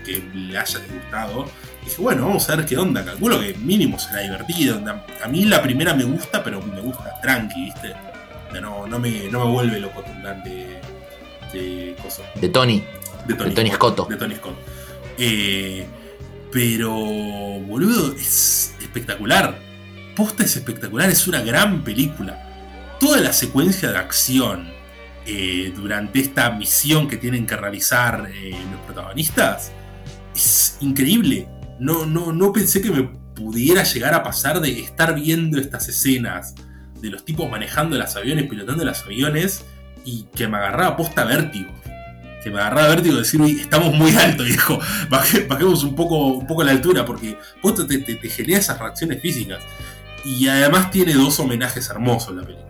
que le haya disgustado. Dije, bueno, vamos a ver qué onda. Calculo que mínimo será divertido. A mí la primera me gusta, pero me gusta tranqui, ¿viste? No, no, me, no me vuelve loco de, de coso De Tony. de Tony, De Tony Scotto. De Tony Scott. Eh, pero, boludo, es espectacular. Posta es espectacular, es una gran película. Toda la secuencia de acción eh, durante esta misión que tienen que realizar eh, los protagonistas es increíble. No, no, no pensé que me pudiera llegar a pasar de estar viendo estas escenas de los tipos manejando los aviones, pilotando los aviones y que me agarraba posta vértigo que me agarraba vértigo de decir, "Uy, estamos muy alto, viejo. Baje- bajemos un poco, un poco la altura, porque te- te genera esas reacciones físicas. Y además tiene dos homenajes hermosos la película.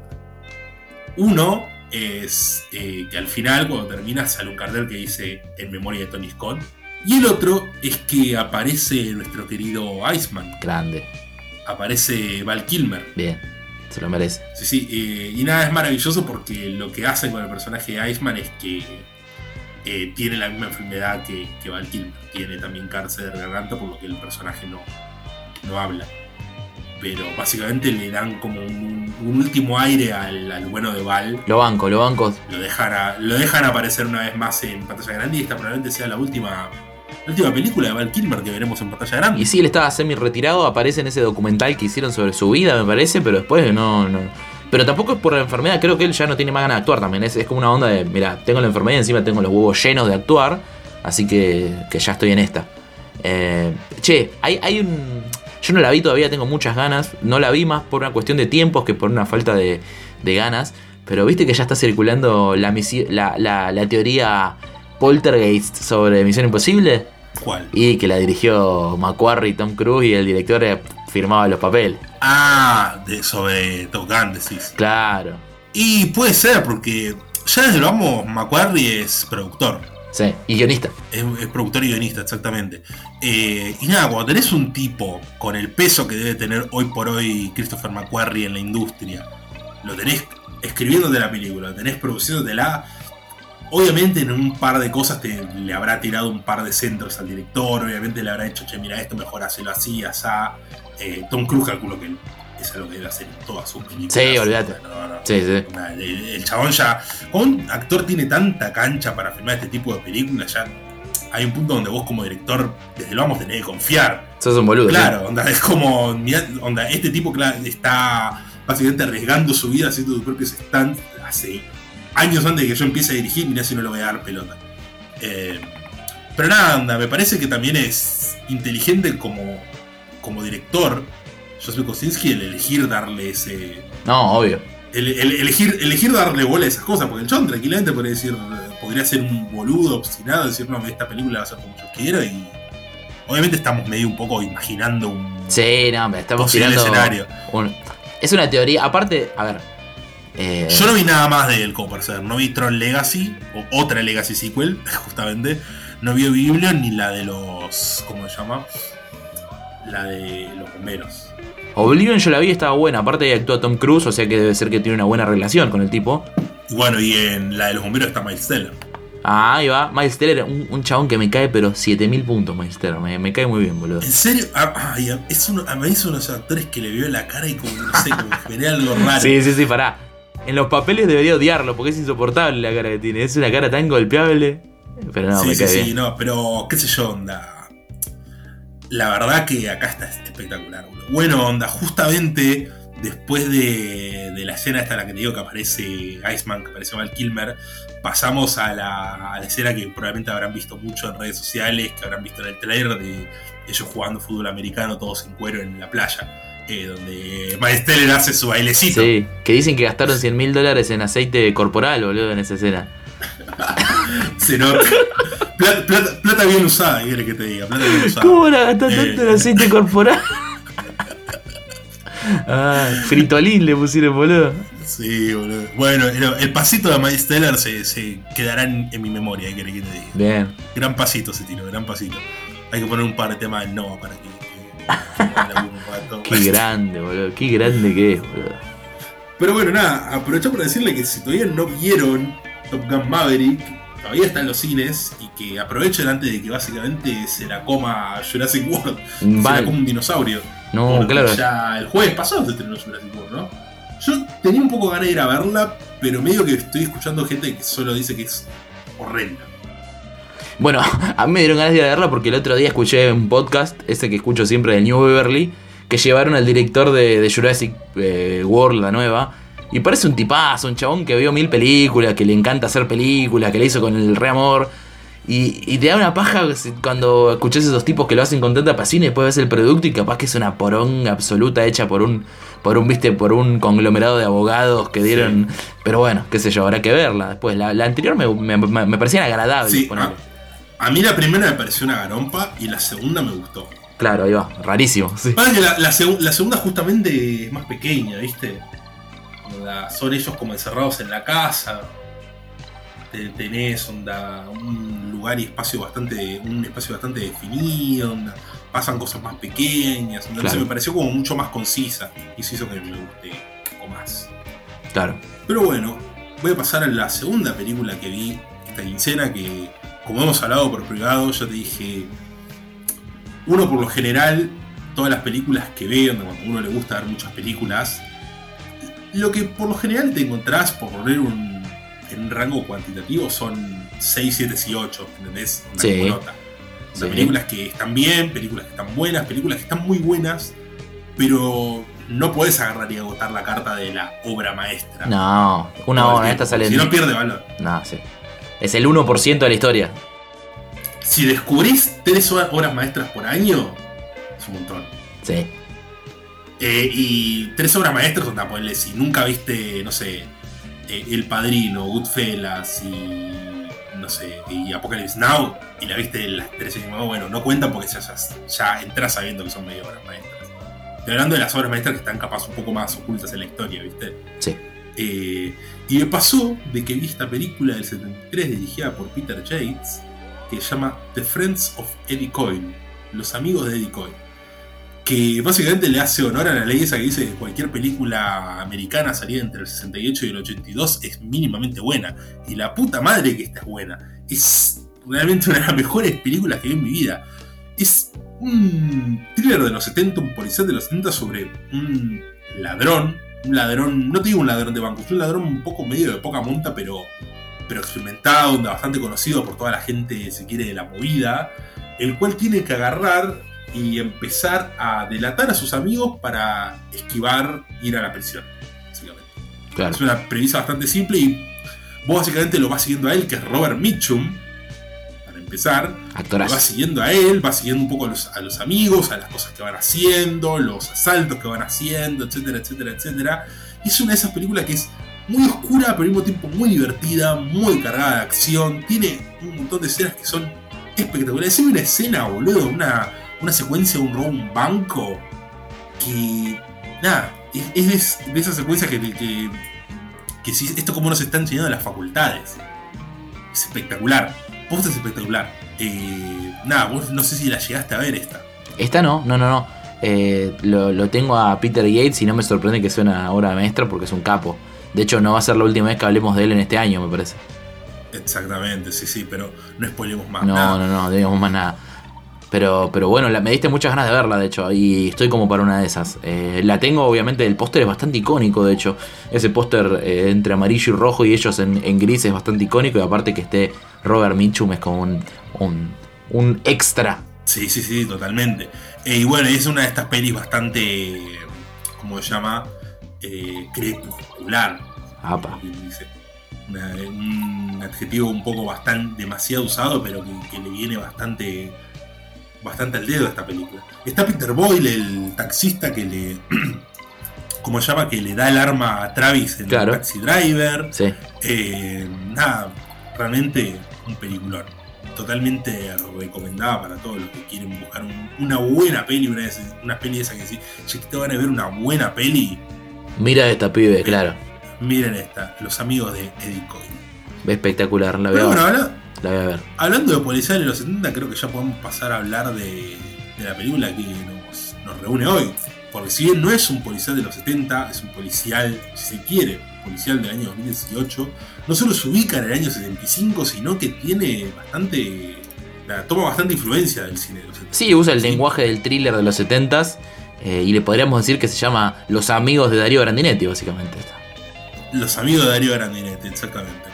Uno es eh, que al final, cuando termina, sale un cartel que dice en memoria de Tony Scott. Y el otro es que aparece nuestro querido Iceman. Grande. Aparece Val Kilmer. Bien. Se lo merece. Sí, sí, eh, y nada, es maravilloso porque lo que hacen con el personaje de Iceman es que eh, tiene la misma enfermedad que, que Val Kilmer. Tiene también cáncer de garganta, por lo que el personaje no, no habla. Pero básicamente le dan como un, un último aire al, al bueno de Val. Lo banco, lo banco. Lo dejan, a- lo dejan aparecer una vez más en pantalla grande y esta probablemente sea la última, la última película de Val Kilmer que veremos en pantalla grande. Y sí, él estaba semi retirado, aparece en ese documental que hicieron sobre su vida, me parece, pero después no, no. Pero tampoco es por la enfermedad, creo que él ya no tiene más ganas de actuar también. Es, es como una onda de, mira, tengo la enfermedad y encima tengo los huevos llenos de actuar, así que, que ya estoy en esta. Eh, che, hay, hay un... Yo no la vi todavía, tengo muchas ganas. No la vi más por una cuestión de tiempos que por una falta de, de ganas. Pero viste que ya está circulando la, la, la, la teoría poltergeist sobre Misión Imposible. ¿Cuál? Y que la dirigió Macquarie, Tom Cruise y el director eh, firmaba los papeles. Ah, de, sobre Top Gun, decís. Claro. Y puede ser, porque ya desde lo vamos, Macquarie es productor. Sí, y guionista. Es, es productor y guionista, exactamente. Eh, y nada, cuando tenés un tipo con el peso que debe tener hoy por hoy Christopher McQuarrie en la industria, lo tenés escribiéndote la película, lo tenés produciéndotela. Obviamente en un par de cosas te, le habrá tirado un par de centros al director, obviamente le habrá dicho, che, mira esto, mejor hacerlo así, asá. Eh, Tom Cruise calculo que es lo que debe hacer en todas sus películas. Sí, olvídate. No, no, Sí, sí. El, el chabón ya. Un actor tiene tanta cancha para filmar este tipo de películas, ya hay un punto donde vos como director, desde lo vamos, tenés que confiar. Sos un boludo. Claro, onda, es como. mirá, onda, este tipo está básicamente arriesgando su vida haciendo sus propios stands hace años antes de que yo empiece a dirigir, mirá si no le voy a dar pelota. Eh, pero nada, onda, me parece que también es inteligente como, como director, Joseph Kosinski, el elegir darle ese. No, obvio. el, el- elegir, elegir darle bola a esas cosas, porque el John tranquilamente podría decir, podría ser un boludo obstinado, decir, no, esta película va a ser como yo quiero, y obviamente estamos medio un poco imaginando un Sí, no, me estamos tirando. escenario. un- Es una teoría. Aparte, a ver. Eh, Yo no vi nada más de él como para saber, no vi Tron Legacy, o otra Legacy sequel, justamente, no vi Biblion ni la de los, ¿cómo se llama? La de los bomberos. Oblivion yo la vi, estaba buena. Aparte actúa Tom Cruise, o sea que debe ser que tiene una buena relación con el tipo. Y bueno, y en la de los bomberos está Miles Teller. Ah, ahí va. Miles Teller, un, un chabón que me cae, pero 7000 puntos, Miles Teller. Me, me cae muy bien, boludo. En serio, Ah, ay, es uno, a mí es uno de esos actores que le veo la cara y como, no sé, como que algo raro. Sí, sí, sí, pará. En los papeles debería odiarlo porque es insoportable la cara que tiene. Es una cara tan golpeable. Pero no, sí, me sí, cae sí, bien. no, pero qué sé yo, onda. La verdad que acá está espectacular, boludo. Bueno, onda, justamente después de, de la escena esta en la que te digo que aparece Iceman, que aparece Val Kilmer, pasamos a la, a la escena que probablemente habrán visto mucho en redes sociales, que habrán visto en el trailer de ellos jugando fútbol americano todos en cuero en la playa, eh, donde Miles Teller hace su bailecito. Sí, que dicen que gastaron 100 mil dólares en aceite corporal, boludo, en esa escena. Nota. Plata, plata- plata bien usada, ¿qué querés que te diga? Plata bien usada. ¿Cómo Eh. tanto en aceite corporal? ah, fritolín le pusieron, boludo. Sí, boludo. Bueno, el, pasito de Miles Teller se, se quedará en, en mi memoria, ¿qué querés que te diga? Bien. Gran pasito se tiró, gran pasito. Hay que poner un par de temas de Nova para que. Qué grande, boludo. Qué grande que es, boludo. Pero bueno, nada, aprovecho para decirle que si todavía no vieron Top Gun Maverick, todavía está en los cines y que aprovechen antes de que básicamente se la coma Jurassic World. Se la Vale. coma un dinosaurio. No, Porque claro. Ya el jueves pasado se estrenó Jurassic World, ¿no? Yo tenía un poco ganas de ir a verla, pero medio que estoy escuchando gente que solo dice que es horrenda. Bueno, a mí me dieron ganas de ir a verla porque el otro día escuché un podcast, ese que escucho siempre de New Beverly, que llevaron al director de, de Jurassic eh, World, la nueva. Y parece un tipazo, un chabón que vio mil películas, que le encanta hacer películas, que le hizo con el re amor. Y, y te da una paja cuando escuchás esos tipos que lo hacen con tanta pasión y después ves el producto y capaz que es una poronga absoluta hecha por un, por un, viste, por un conglomerado de abogados que dieron. Pero bueno, qué sé yo, habrá que verla después. La, la anterior me, me, parecía agradable. Sí, a, a mí la primera me pareció una garompa y la segunda me gustó. Claro, ahí va, rarísimo. Sí. Pasa que la, la segu- la segunda justamente es más pequeña, ¿viste? Onda, son ellos como encerrados en la casa. Te- Tenés onda, un lugar y espacio bastante. un espacio bastante definido, onda, pasan cosas más pequeñas. Entonces Claro. me pareció como mucho más concisa. Y eso hizo que me guste poco más. Claro. Pero bueno, voy a pasar a la segunda película que vi esta quincena que, como hemos hablado por privado, yo te dije, uno por lo general, todas las películas que veo, cuando a uno le gusta ver muchas películas, lo que por lo general te encontrás, por poner un, en un rango cuantitativo, son 6, 7 y 8, ¿entendés? Una Sí. nota. O sea, Sí. películas que están bien, películas que están buenas, películas que están muy buenas, pero no podés agarrar y agotar la carta de la obra maestra. No, una obra esta sale. Si no pierde valor. No, sí. Es el 1% de la historia. Si descubrís tres hor- obras maestras por año, es un montón. Sí. Eh, y tres obras maestras, onda, ponele, si nunca viste, no sé, eh, El Padrino, Goodfellas y, no sé, y Apocalypse Now, y la viste las tres y nuevo, bueno, no cuenta porque ya, ya, ya entras sabiendo que son medio obras maestras. Estoy hablando de las obras maestras que están capaz un poco más ocultas en la historia, ¿viste? Sí. Eh, y me pasó de que vi esta película del 73 dirigida por Peter Yates que se llama The Friends of Eddie Coyne, los amigos de Eddie Coyne, que básicamente le hace honor a la ley esa que dice que cualquier película americana salida entre el 68 y el 82 es mínimamente buena, y la puta madre que esta es buena, es realmente una de las mejores películas que vi en mi vida. Es un thriller de los 70, un policial de los 70 sobre un ladrón, un ladrón, no te digo un ladrón de banco, es un ladrón un poco medio de poca monta, pero, pero experimentado, bastante conocido por toda la gente, si quiere, de la movida, el cual tiene que agarrar y empezar a delatar a sus amigos para esquivar ir a la prisión, básicamente. Claro. Es una premisa bastante simple y vos básicamente lo vas siguiendo a él, que es Robert Mitchum, empezar. Va Actorazo. siguiendo a él, va siguiendo un poco a los, a los amigos, a las cosas que van haciendo, los asaltos que van haciendo, etcétera, etcétera, etcétera. Y es una de esas películas que es muy oscura, pero al mismo tiempo muy divertida, muy cargada de acción. Tiene un montón de escenas que son espectaculares. Hay una escena, boludo, una, una secuencia de un robo un banco que. Nada, es, es de, esas secuencias que, que, esto como nos está enseñando en las facultades. Es espectacular. Posta es espectacular. Eh, nada, vos no sé si la llegaste a ver esta. Esta no, no, no, no. Eh, lo, lo tengo a Peter Yates y no me sorprende que sea una obra maestra porque es un capo. De hecho, no va a ser la última vez que hablemos de él en este año, me parece. Exactamente, sí, sí, pero no spoilemos más. No, nada. no, no, no digamos más nada. Pero, pero bueno, la- me diste muchas ganas de verla, de hecho, y estoy como para una de esas. Eh, la tengo, obviamente, el póster es bastante icónico, de hecho. Ese póster eh, entre amarillo y rojo y ellos en, en gris es bastante icónico, y aparte que esté Robert Mitchum es como un, un, un extra. Sí, sí, sí, totalmente. Eh, y bueno, es una de estas pelis bastante, ¿cómo se llama? Eh, crepuscular. Apa. como dice. Una- un adjetivo un poco bastante demasiado usado, pero que, que le viene bastante bastante al dedo a esta película. Está Peter Boyle, el taxista que le ¿cómo se llama? que le da el arma a Travis en Claro. Taxi Driver. Sí. Eh, nada, realmente un peliculón. Totalmente recomendada para todos los que quieren buscar un- una buena peli, una, una peli de esa que sí, si te van a ver una buena peli, Mira esta pibe, claro. miren esta, Los amigos de Eddie Coyne. Espectacular, la voy, Pero a bueno, ver, habla- la voy a ver. hablando de policiales de los 70, creo que ya podemos pasar a hablar de, de la película que nos, nos reúne hoy. Porque si bien no es un policial de los 70, es un policial, si se quiere, policial del año 2018, no solo se ubica en el año 75, sino que tiene bastante. la- toma bastante influencia del cine de los 70. Sí, usa el lenguaje del thriller de los 70s eh, y le podríamos decir que se llama Los amigos de Darío Grandinetti, básicamente. Los amigos de Darío Grandinetti, exactamente.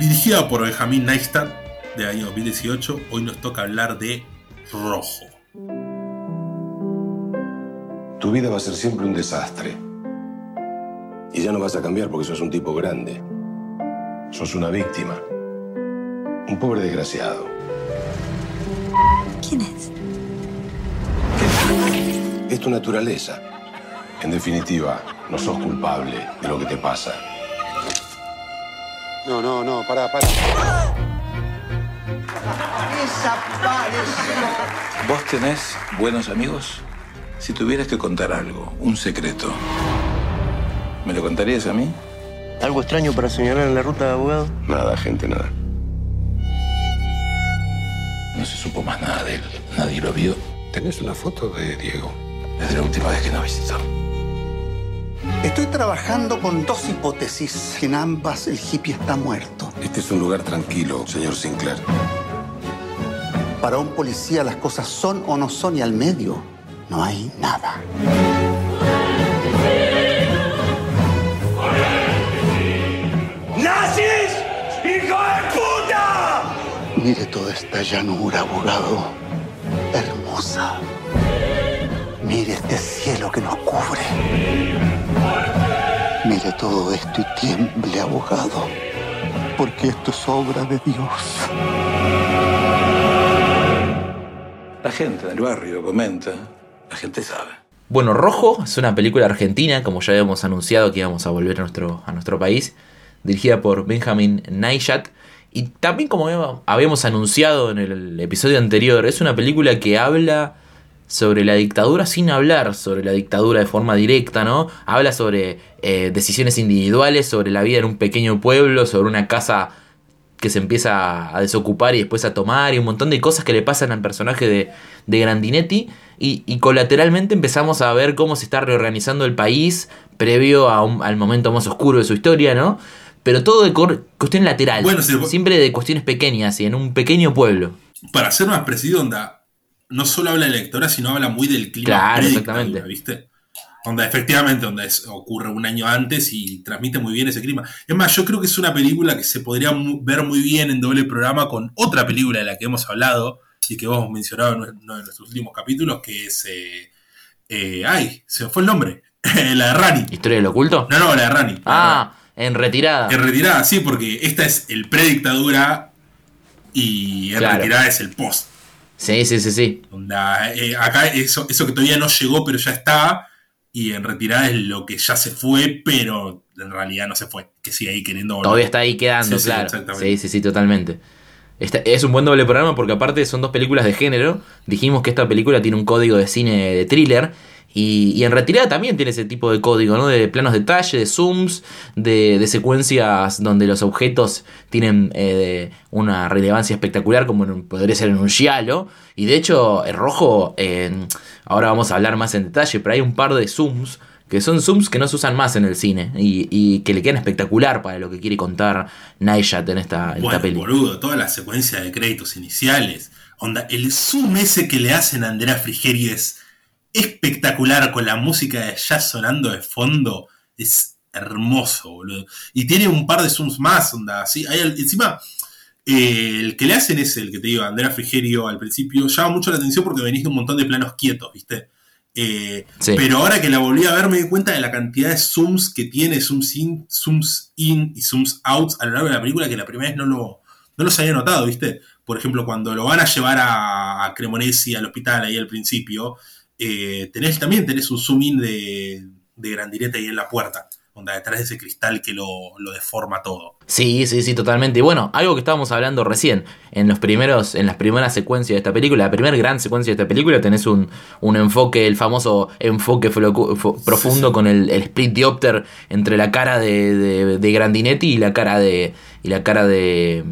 Dirigida por Benjamín Neistat, del año 2018, hoy nos toca hablar de Rojo. Tu vida va a ser siempre un desastre. Y ya no vas a cambiar porque sos un tipo grande. Sos una víctima. Un pobre desgraciado. ¿Quién es? Es tu naturaleza. En definitiva, no sos culpable de lo que te pasa. No, no, no, pará, pará. ¿Vos tenés buenos amigos? Si tuvieras que contar algo, un secreto, ¿me lo contarías a mí? ¿Algo extraño para señalar en la ruta de abogado? Nada, gente, nada. No se supo más nada de él. Nadie lo vio ¿Tenés una foto de Diego? desde la última vez que nos visitó. Estoy trabajando con dos hipótesis. En ambas el hippie está muerto. Este es un lugar tranquilo, señor Sinclair. Para un policía las cosas son o no son y al medio no hay nada. Esta llanura, abogado. Hermosa. Mire este cielo que nos cubre. Mire todo esto y tiemble, abogado. Porque esto es obra de Dios. La gente del barrio comenta, la gente sabe. Bueno, Rojo es una película argentina, como ya habíamos anunciado que íbamos a volver a nuestro, a nuestro país, dirigida por Benjamin Neishat. Y también como habíamos anunciado en el episodio anterior, es una película que habla sobre la dictadura sin hablar sobre la dictadura de forma directa, ¿no? Habla sobre eh, decisiones individuales, sobre la vida en un pequeño pueblo, sobre una casa que se empieza a desocupar y después a tomar y un montón de cosas que le pasan al personaje de, de Grandinetti y, colateralmente empezamos a ver cómo se está reorganizando el país previo al momento más oscuro de su historia, ¿no? Pero todo de cuestión lateral, siempre de cuestiones pequeñas y en un pequeño pueblo. Para ser más preciso, onda, no solo habla de la lectora, sino habla muy del clima. Claro, exactamente. ¿viste? Onda, efectivamente, donde ocurre un año antes y transmite muy bien ese clima. Es más, yo creo que es una película que se podría ver muy bien en doble programa con otra película de la que hemos hablado, y que vos mencionado en uno de nuestros últimos capítulos, que es. Eh, eh, ay, se me fue el nombre. la de Rani. ¿Historia del oculto? No, no, la de Rani. Ah, en retirada. En retirada, sí, porque esta es el predictadura y en retirada es el post. Sí, sí, sí, sí. Eh, acá eso, eso que todavía no llegó, pero ya está. Y en retirada es lo que ya se fue, pero en realidad no se fue. Que sigue ahí queriendo volver. Todavía está ahí quedando, claro. Sí, sí, sí, totalmente es un buen doble programa porque aparte son dos películas de género. Dijimos que esta película tiene un código de cine de thriller. Y, en retirada también tiene ese tipo de código, ¿no? De planos de detalle, de zooms, de, secuencias donde los objetos tienen eh, una relevancia espectacular, como podría ser en un giallo. Y de hecho, el rojo, ahora vamos a hablar más en detalle, pero hay un par de zooms que son zooms que no se usan más en el cine y, que le quedan espectacular para lo que quiere contar Nighat en esta, en bueno, boludo, toda la secuencia de créditos iniciales. Onda, el zoom ese que le hacen a Andrea Frigerio es espectacular con la música de jazz sonando de fondo. Es hermoso, boludo. Y tiene un par de zooms más, onda. ¿sí? Hay, encima, eh, el que le hacen es el que te digo, Andrea Frigerio al principio, llama mucho la atención porque venís de un montón de planos quietos, ¿viste? Eh, pero ahora que la volví a ver me di cuenta de la cantidad de zooms que tiene, zooms in, zooms in y zooms out a lo largo de la película que la primera vez no, lo, no los había notado, ¿viste? Por ejemplo, cuando lo van a llevar a, Cremonesi al hospital ahí al principio, eh, tenés, también tenés un zoom in de, de ahí en la puerta detrás de ese cristal que lo, deforma todo. Sí, sí, sí, totalmente. Y bueno, algo que estábamos hablando recién, en los primeros, en las primeras secuencias de esta película, la primera gran secuencia de esta película, tenés un, enfoque, el famoso enfoque profundo con el, split diopter entre la cara de, de, Grandinetti y la cara de. y la cara de.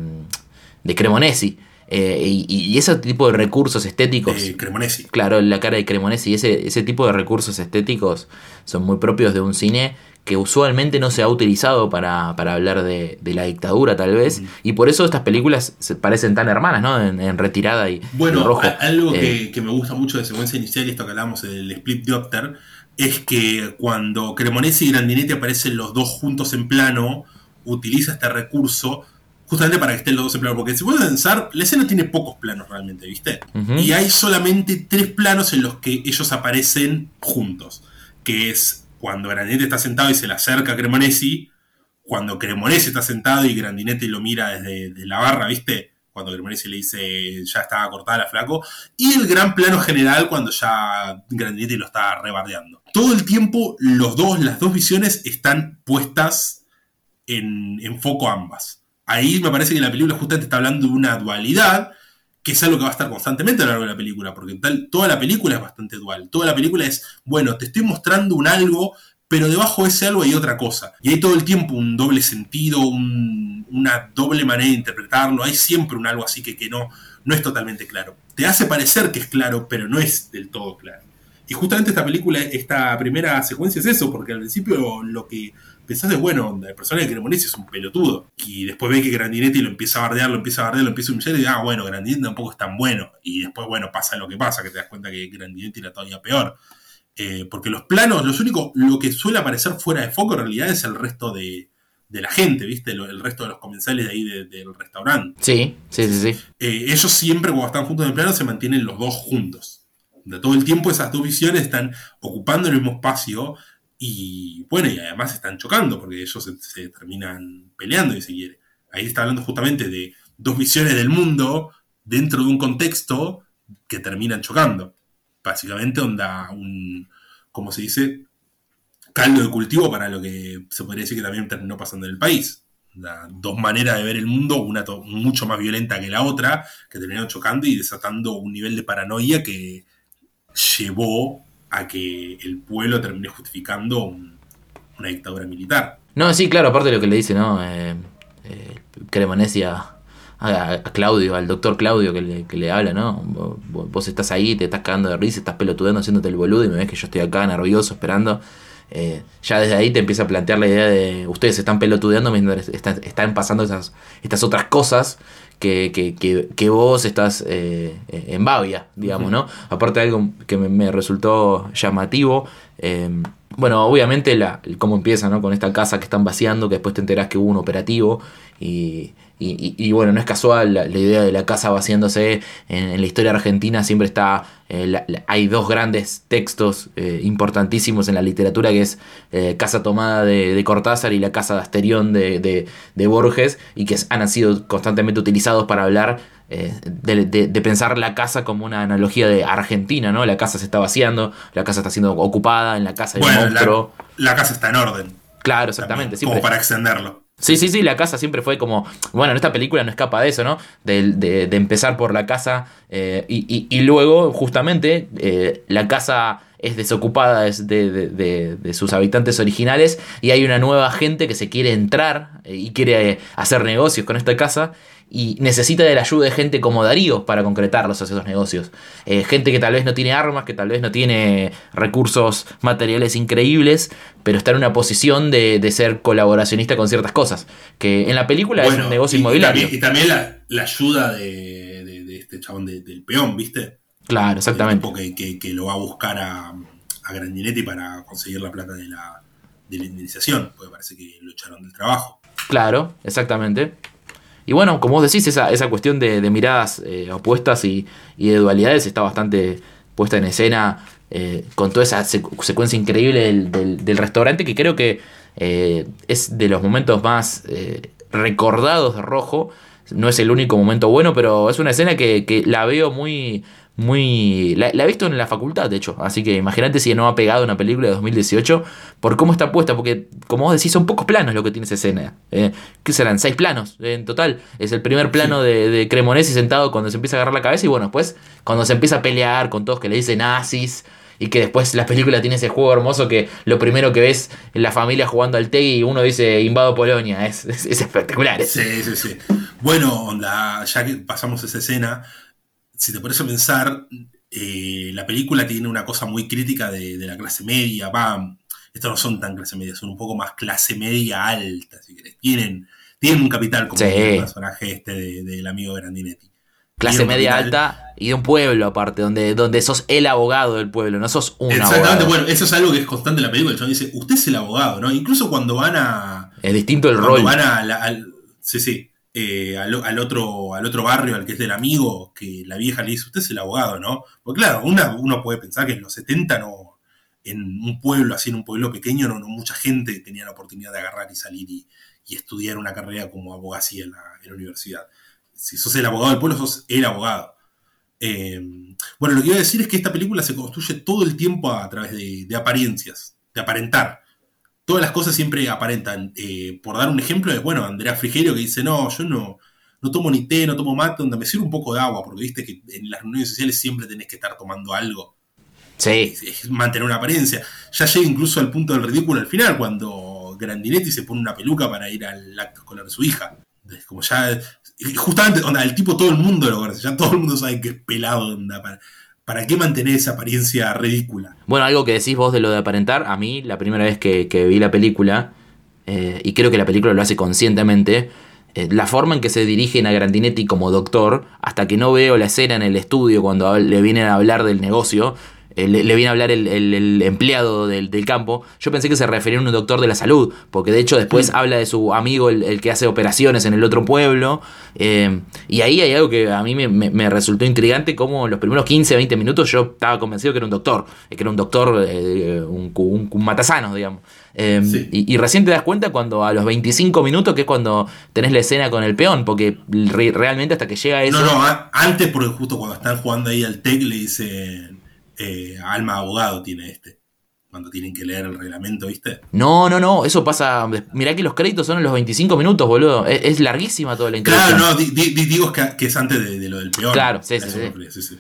de Cremonesi. Eh, y, ese tipo de recursos estéticos. Cremonesi. Claro, la cara de Cremonesi. Ese, ese tipo de recursos estéticos son muy propios de un cine que usualmente no se ha utilizado para, hablar de, la dictadura, tal vez. Y por eso estas películas se parecen tan hermanas, ¿no? En, retirada y. Bueno, rojo. algo eh, que, me gusta mucho de secuencia inicial, y esto que hablamos del Split Doctor, es que cuando Cremonesi y Grandinetti aparecen los dos juntos en plano, utiliza este recurso justamente para que estén los dos en plano. Porque si puedes pensar, la escena tiene pocos planos realmente, ¿viste? Y hay solamente tres planos en los que ellos aparecen juntos. Que es cuando Grandinetti está sentado y se le acerca a Cremonesi, cuando Cremonesi está sentado y Grandinetti lo mira desde, la barra, ¿viste? Cuando Cremonesi le dice ya estaba cortada la flaco. Y el gran plano general cuando ya Grandinetti lo está rebardeando. Todo el tiempo los dos, las dos visiones están puestas en, en foco ambas. Ahí me parece que la película justamente está hablando de una dualidad que es algo que va a estar constantemente a lo largo de la película, porque tal, toda la película es bastante dual. Toda la película es, bueno, te estoy mostrando un algo, pero debajo de ese algo hay otra cosa. Y hay todo el tiempo un doble sentido, una doble manera de interpretarlo, hay siempre un algo así que, que no, no es totalmente claro. Te hace parecer que es claro, pero no es del todo claro. Y justamente esta película, esta primera secuencia es eso, porque al principio lo que pensás de, bueno, onda, el personaje de Cremonesi es un pelotudo. Y después ve que Grandinetti lo empieza a bardear, lo empieza a bardear, lo empieza a humillar y ah, bueno, Grandinetti tampoco es tan bueno. Y después, bueno, pasa lo que pasa, que te das cuenta que Grandinetti era todavía peor. Eh, porque los planos, los únicos, lo que suele aparecer fuera de foco en realidad es el resto de, de la gente, ¿viste? el resto de los comensales de ahí del restaurante. Sí, sí, sí, sí. Eh, ellos siempre cuando están juntos en el plano se mantienen los dos juntos. De todo el tiempo esas dos visiones están ocupando el mismo espacio y bueno, y además están chocando porque ellos se, terminan peleando, y se quiere. Ahí está hablando justamente de dos visiones del mundo dentro de un contexto que terminan chocando. Básicamente onda un, como se dice, caldo de cultivo para lo que se podría decir que también terminó pasando en el país. dos maneras de ver el mundo, una mucho más violenta que la otra, que terminaron chocando y desatando un nivel de paranoia que llevó a que el pueblo termine justificando una dictadura militar. No, sí, claro, aparte de lo que le dice, ¿no? Eh, eh a, Claudio, al doctor Claudio que le, que le habla, ¿no? Vos, estás ahí, te estás cagando de risa, estás pelotudando haciéndote el boludo y me ves que yo estoy acá nervioso esperando. Eh, ya desde ahí te empieza a plantear la idea de ustedes están pelotudeando mientras están, pasando esas, estas otras cosas que, que, vos estás eh, en Bavia, digamos, ¿no? Aparte de algo que me, resultó llamativo, eh, bueno, obviamente la, cómo empieza, ¿no? Con esta casa que están vaciando, que después te enterás que hubo un operativo y y, bueno, no es casual la, idea de la casa vaciándose. En, la historia argentina siempre está. Eh, hay dos grandes textos eh, importantísimos en la literatura, que es eh, Casa Tomada de, Cortázar y la Casa de Asterión de, Borges, y que han sido constantemente utilizados para hablar de, pensar la casa como una analogía de Argentina, ¿no? La casa se está vaciando, la casa está siendo ocupada, en la casa hay monstruo. La, casa está en orden. Claro, exactamente. como para extenderlo. Sí, sí, sí, la casa siempre fue como, bueno, en esta película no escapa de eso, ¿no? De, empezar por la casa eh, y, luego justamente eh, la casa es desocupada de, de, sus habitantes originales y hay una nueva gente que se quiere entrar eh, y quiere hacer negocios con esta casa y necesita de la ayuda de gente como Darío para concretarlos esos negocios. Eh, gente que tal vez no tiene armas, que tal vez no tiene recursos materiales increíbles, pero está en una posición de, ser colaboracionista con ciertas cosas. Que en la película es un negocio inmobiliario. Y también, la, ayuda de, este chabón del peón, ¿viste? Claro, exactamente. Que, que, lo va a buscar a, a Grandinetti para conseguir la plata de la, de la indemnización, porque parece que lo echaron del trabajo. Claro, exactamente. Y bueno, como vos decís, esa, esa cuestión de, miradas eh, opuestas y, de dualidades está bastante puesta en escena eh, con toda esa secuencia increíble del, restaurante que creo que eh, es de los momentos más recordados de Rojo. No es el único momento bueno, pero es una escena que, que la veo muy, muy... La, he visto en la facultad, de hecho. Así que imagínate si no ha pegado una película de 2018 por cómo está puesta. Porque, como vos decís, son pocos planos lo que tiene esa escena. Eh, ¿Qué serán? Seis planos en total. Es el primer plano de, de, Cremonesi sentado cuando se empieza a agarrar la cabeza. Y bueno, después cuando se empieza a pelear con todos que le dicen nazis. Y que después la película tiene ese juego hermoso que lo primero que ves es la familia jugando al TEG y uno dice invado Polonia. Es, espectacular. Sí, sí, sí. Bueno, ya que pasamos esa escena, si te pones a pensar, eh, la película tiene una cosa muy crítica de, la clase media, va, estos no son tan clase media, son un poco más clase media alta, si querés. Tienen, tienen un capital como el personaje este del amigo Grandinetti. Clase media alta y de un pueblo aparte, donde, donde sos el abogado del pueblo, no sos un Exactamente, bueno, eso es algo que es constante en la película. El chabón dice, usted es el abogado, ¿no? Incluso cuando van a. Es distinto el rol. Van a sí, sí. Eh, al, otro, al otro barrio, al que es del amigo, que la vieja le dice, usted es el abogado, ¿no? Porque claro, uno puede pensar que en los 70 no, en un pueblo, así en un pueblo pequeño, no, mucha gente tenía la oportunidad de agarrar y salir y, estudiar una carrera como abogacía en la, universidad. Si sos el abogado del pueblo, sos el abogado. Eh, bueno, lo que iba a decir es que esta película se construye todo el tiempo a través de apariencias, de aparentar todas las cosas siempre aparentan. Eh, por dar un ejemplo, es bueno, Andrea Frigerio que dice, no, yo no, no tomo ni té, no tomo mate, donde me sirve un poco de agua, porque viste que en las reuniones sociales siempre tenés que estar tomando algo. Sí. Es, mantener una apariencia. Ya llega incluso al punto del ridículo al final, cuando Grandinetti se pone una peluca para ir al acto escolar de su hija. como ya. Justamente, onda, el tipo todo el mundo lo conoce, ya todo el mundo sabe que es pelado, onda, para, ¿Para qué mantener esa apariencia ridícula? Bueno, algo que decís vos de lo de aparentar, a mí la primera vez que, vi la película, eh, y creo que la película lo hace conscientemente, eh, la forma en que se dirigen a Grandinetti como doctor, hasta que no veo la escena en el estudio cuando le vienen a hablar del negocio, le, le viene a hablar el, el- el empleado del, del campo, yo pensé que se refería a un doctor de la salud, porque de hecho después habla de su amigo, el, el que hace operaciones en el otro pueblo, eh, y ahí hay algo que a mí me, me- me resultó intrigante, como los primeros 15, 20 minutos yo estaba convencido que era un doctor, eh, que era un doctor, eh, un, un, un matasanos, digamos. Eh, Sí. y, y recién te das cuenta cuando a los 25 minutos, que es cuando tenés la escena con el peón, porque re- realmente hasta que llega eso... No, no, a- antes, porque justo cuando están jugando ahí al TEC le dicen eh, alma de abogado tiene este. Cuando tienen que leer el reglamento, ¿viste? No, no, no, eso pasa. Mirá que los créditos son en los 25 minutos, boludo. Es, es larguísima toda la Claro, introducción. no, di- di- di- digo que, que es antes de, de lo del peor. Claro, sí, sí.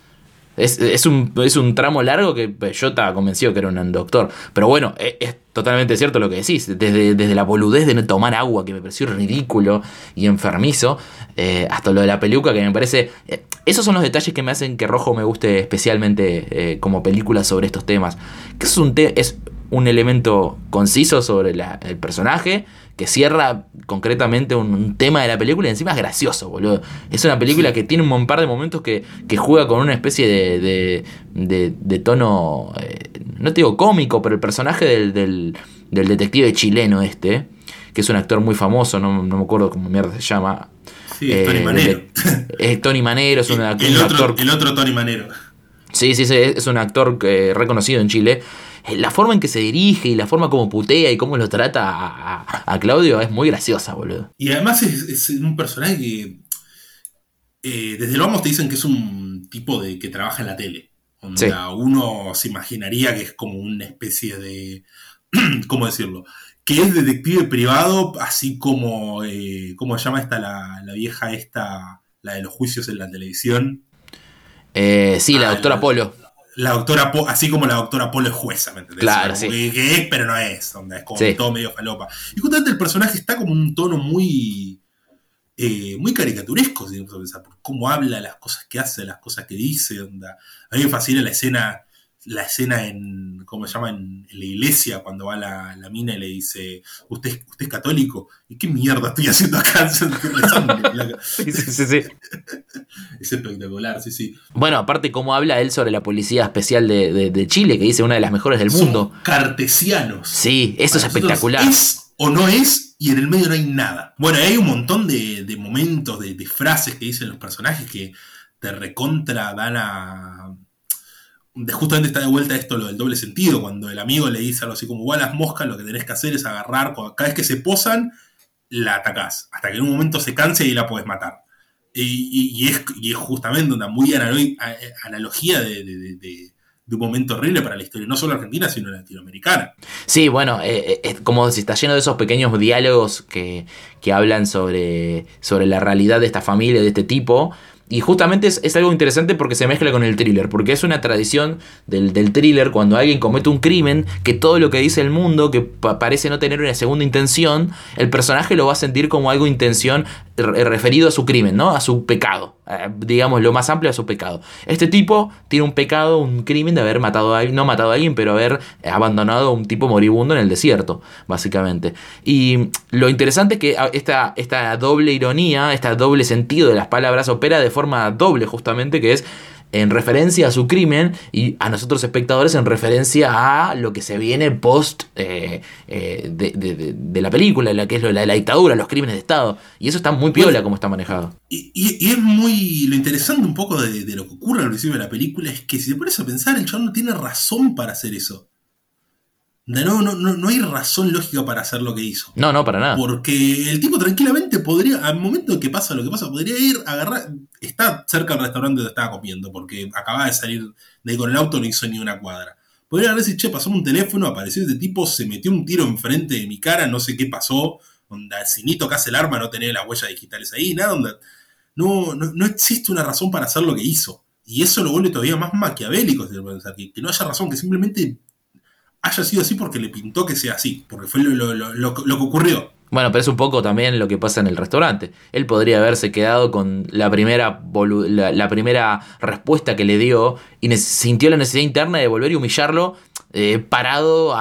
Es, es un, es un tramo largo que pues, yo estaba convencido que era un doctor. Pero bueno, es, es totalmente cierto lo que decís. Desde, desde la boludez de no tomar agua, que me pareció ridículo y enfermizo, eh, hasta lo de la peluca, que me parece. eh, esos son los detalles que me hacen que Rojo me guste especialmente eh, como película sobre estos temas. Que es un, te- es un elemento conciso sobre la- el personaje. Que cierra concretamente un, un tema de la película y encima es gracioso, boludo. Es una película que tiene un par de momentos que, que juega con una especie de, de, de- de tono, eh, no te digo cómico, pero el personaje del, del, del detective chileno este, que es un actor muy famoso, no, no me acuerdo cómo mierda se llama. Sí, es Tony Eh, Manero. Es Tony Manero, es un, el, act- el un otro, actor el otro Tony Manero. Sí, sí, sí, es un actor eh, reconocido en Chile. Eh, La forma en que se dirige y la forma como putea y cómo lo trata a, a- a Claudio es muy graciosa, boludo. Y además es, es un personaje que. eh, desde lo vamos te dicen que es un tipo de que trabaja en la tele. Onda, Sí. Uno se imaginaría que es como una especie de. ¿Cómo decirlo? Que es detective privado, así como. eh, ¿Cómo se llama esta la, la vieja esta? La de los juicios en la televisión. Eh, sí, la Ah, doctora la- Polo. La doctora Po- así como la doctora Polo es jueza, ¿me entendés? Claro, sí. Que, que es, pero no es. onda, es como Sí. todo medio falopa. Y justamente el personaje está como un tono muy. eh, muy caricaturesco, si a pensar, por cómo habla, las cosas que hace, las cosas que dice. Onda. A mí me fascina la escena. La escena en. ¿Cómo se llama? En, en la iglesia, cuando va la, la mina y le dice. ¿Usted, es- ¿Usted es católico? ¿Y qué mierda estoy haciendo acá? Sí, sí, sí. Es espectacular, sí, sí. Bueno, aparte cómo habla él sobre la policía especial de, de- de Chile, que dice una de las mejores del mundo. Cartesianos. Sí, eso es Para espectacular. Es o no es, y en el medio no hay nada. Bueno, hay un montón de, de momentos, de, de frases que dicen los personajes que te recontra dan a. Justamente está de vuelta esto lo del doble sentido, cuando el amigo le dice algo así como, igual las moscas lo que tenés que hacer es agarrar, cada vez que se posan, la atacás, hasta que en un momento se canse y la podés matar. Y, es, y es justamente una muy a- analogía de- de un momento horrible para la historia, no solo argentina, sino latinoamericana. Sí, bueno, eh, eh, como si está lleno de esos pequeños diálogos que, que hablan sobre, sobre la realidad de esta familia, de este tipo. Y justamente es, es algo interesante porque se mezcla con el thriller, porque es una tradición del, del thriller cuando alguien comete un crimen, que todo lo que dice el mundo, que pa- parece no tener una segunda intención, el personaje lo va a sentir como algo intención referido a su crimen, ¿no? A su pecado, eh, digamos lo más amplio a su pecado. Este tipo tiene un pecado, un crimen de haber matado a alguien, no matado a alguien, pero haber abandonado a un tipo moribundo en el desierto, básicamente. Y lo interesante es que esta, esta doble ironía, este doble sentido de las palabras opera de forma doble justamente, que es en referencia a su crimen y a nosotros espectadores en referencia a lo que se viene post eh, eh, de, de- de- la película, la que es lo- la, la dictadura, los crímenes de Estado. Y eso está muy piola como está manejado. Y, y- y es muy. Lo interesante un poco de, de lo que ocurre al principio de la película es que si te pones a pensar, el chabón no tiene razón para hacer eso. De nuevo, no, no, no hay razón lógica para hacer lo que hizo. No, no, para nada. Porque el tipo tranquilamente podría, al momento en que pasa lo que pasa, podría ir a agarrar. Está cerca del restaurante donde estaba comiendo, porque acababa de salir de ahí con el auto, no hizo ni una cuadra. Podría haber dicho, che, pasó un teléfono, apareció este tipo, se metió un tiro enfrente de mi cara, no sé qué pasó. Onda, si ni tocas el arma, no tenés las huellas digitales ahí, nada, onda. No, no, no existe una razón para hacer lo que hizo. Y eso lo vuelve todavía más maquiavélico, si pensar, que, que no haya razón, que simplemente haya sido así porque le pintó que sea así, porque fue lo, que ocurrió. Bueno, pero es un poco también lo que pasa en el restaurante. Él podría haberse quedado con la primera, la, primera respuesta que le dio y sintió la necesidad interna de volver y humillarlo eh, parado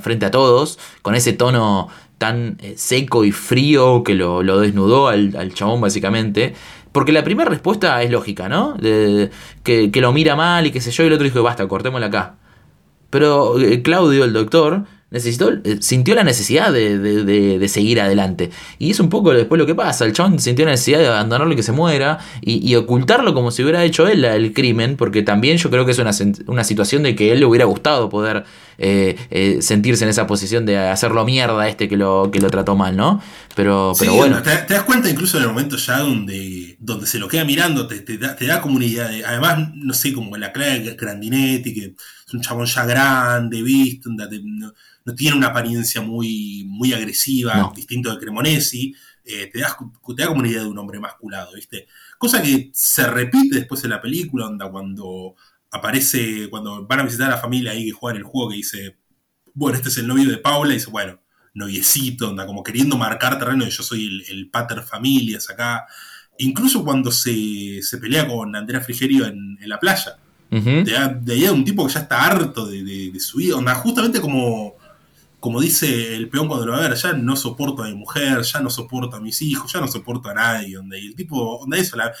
frente a todos, con ese tono tan eh, seco y frío que lo, desnudó al, chabón básicamente. Porque la primera respuesta es lógica, ¿no? De, que, que, lo mira mal y qué sé yo, y el otro dijo, basta, cortémosla acá. Pero eh, Claudio, el doctor, necesitó, eh, sintió la necesidad de, seguir adelante. Y es un poco después lo que pasa. El chabón sintió la necesidad de abandonarlo y que se muera y, ocultarlo como si hubiera hecho él el crimen, porque también yo creo que es una, situación de que él le hubiera gustado poder eh, eh, sentirse en esa posición de hacerlo mierda a este que lo, que lo trató mal, ¿no? Pero, pero bueno. Te, das cuenta incluso en el momento ya donde, donde se lo queda mirando, te, te, da, te da como una idea además, no sé, como la clave Grandinetti, que es un chabón ya grande, visto, no, no tiene una apariencia muy, muy agresiva, distinto de Cremonesi. Eh, te, das, te da como una idea de un hombre masculado, ¿viste? Cosa que se repite después en la película, onda, cuando aparece, cuando van a visitar a la familia ahí que juegan el juego, que dice, bueno, este es el novio de Paula, y dice, bueno, noviecito, onda, como queriendo marcar terreno, y yo soy el, pater familias acá. Incluso cuando se, pelea con Andrea Frigerio en, la playa. de, ahí de un tipo que ya está harto de, de su vida, onda, justamente como como dice el peón cuando lo va a ver, ya no soporto a mi mujer, ya no soporto a mis hijos, ya no soporto a nadie. Donde, y el tipo, donde eso, la,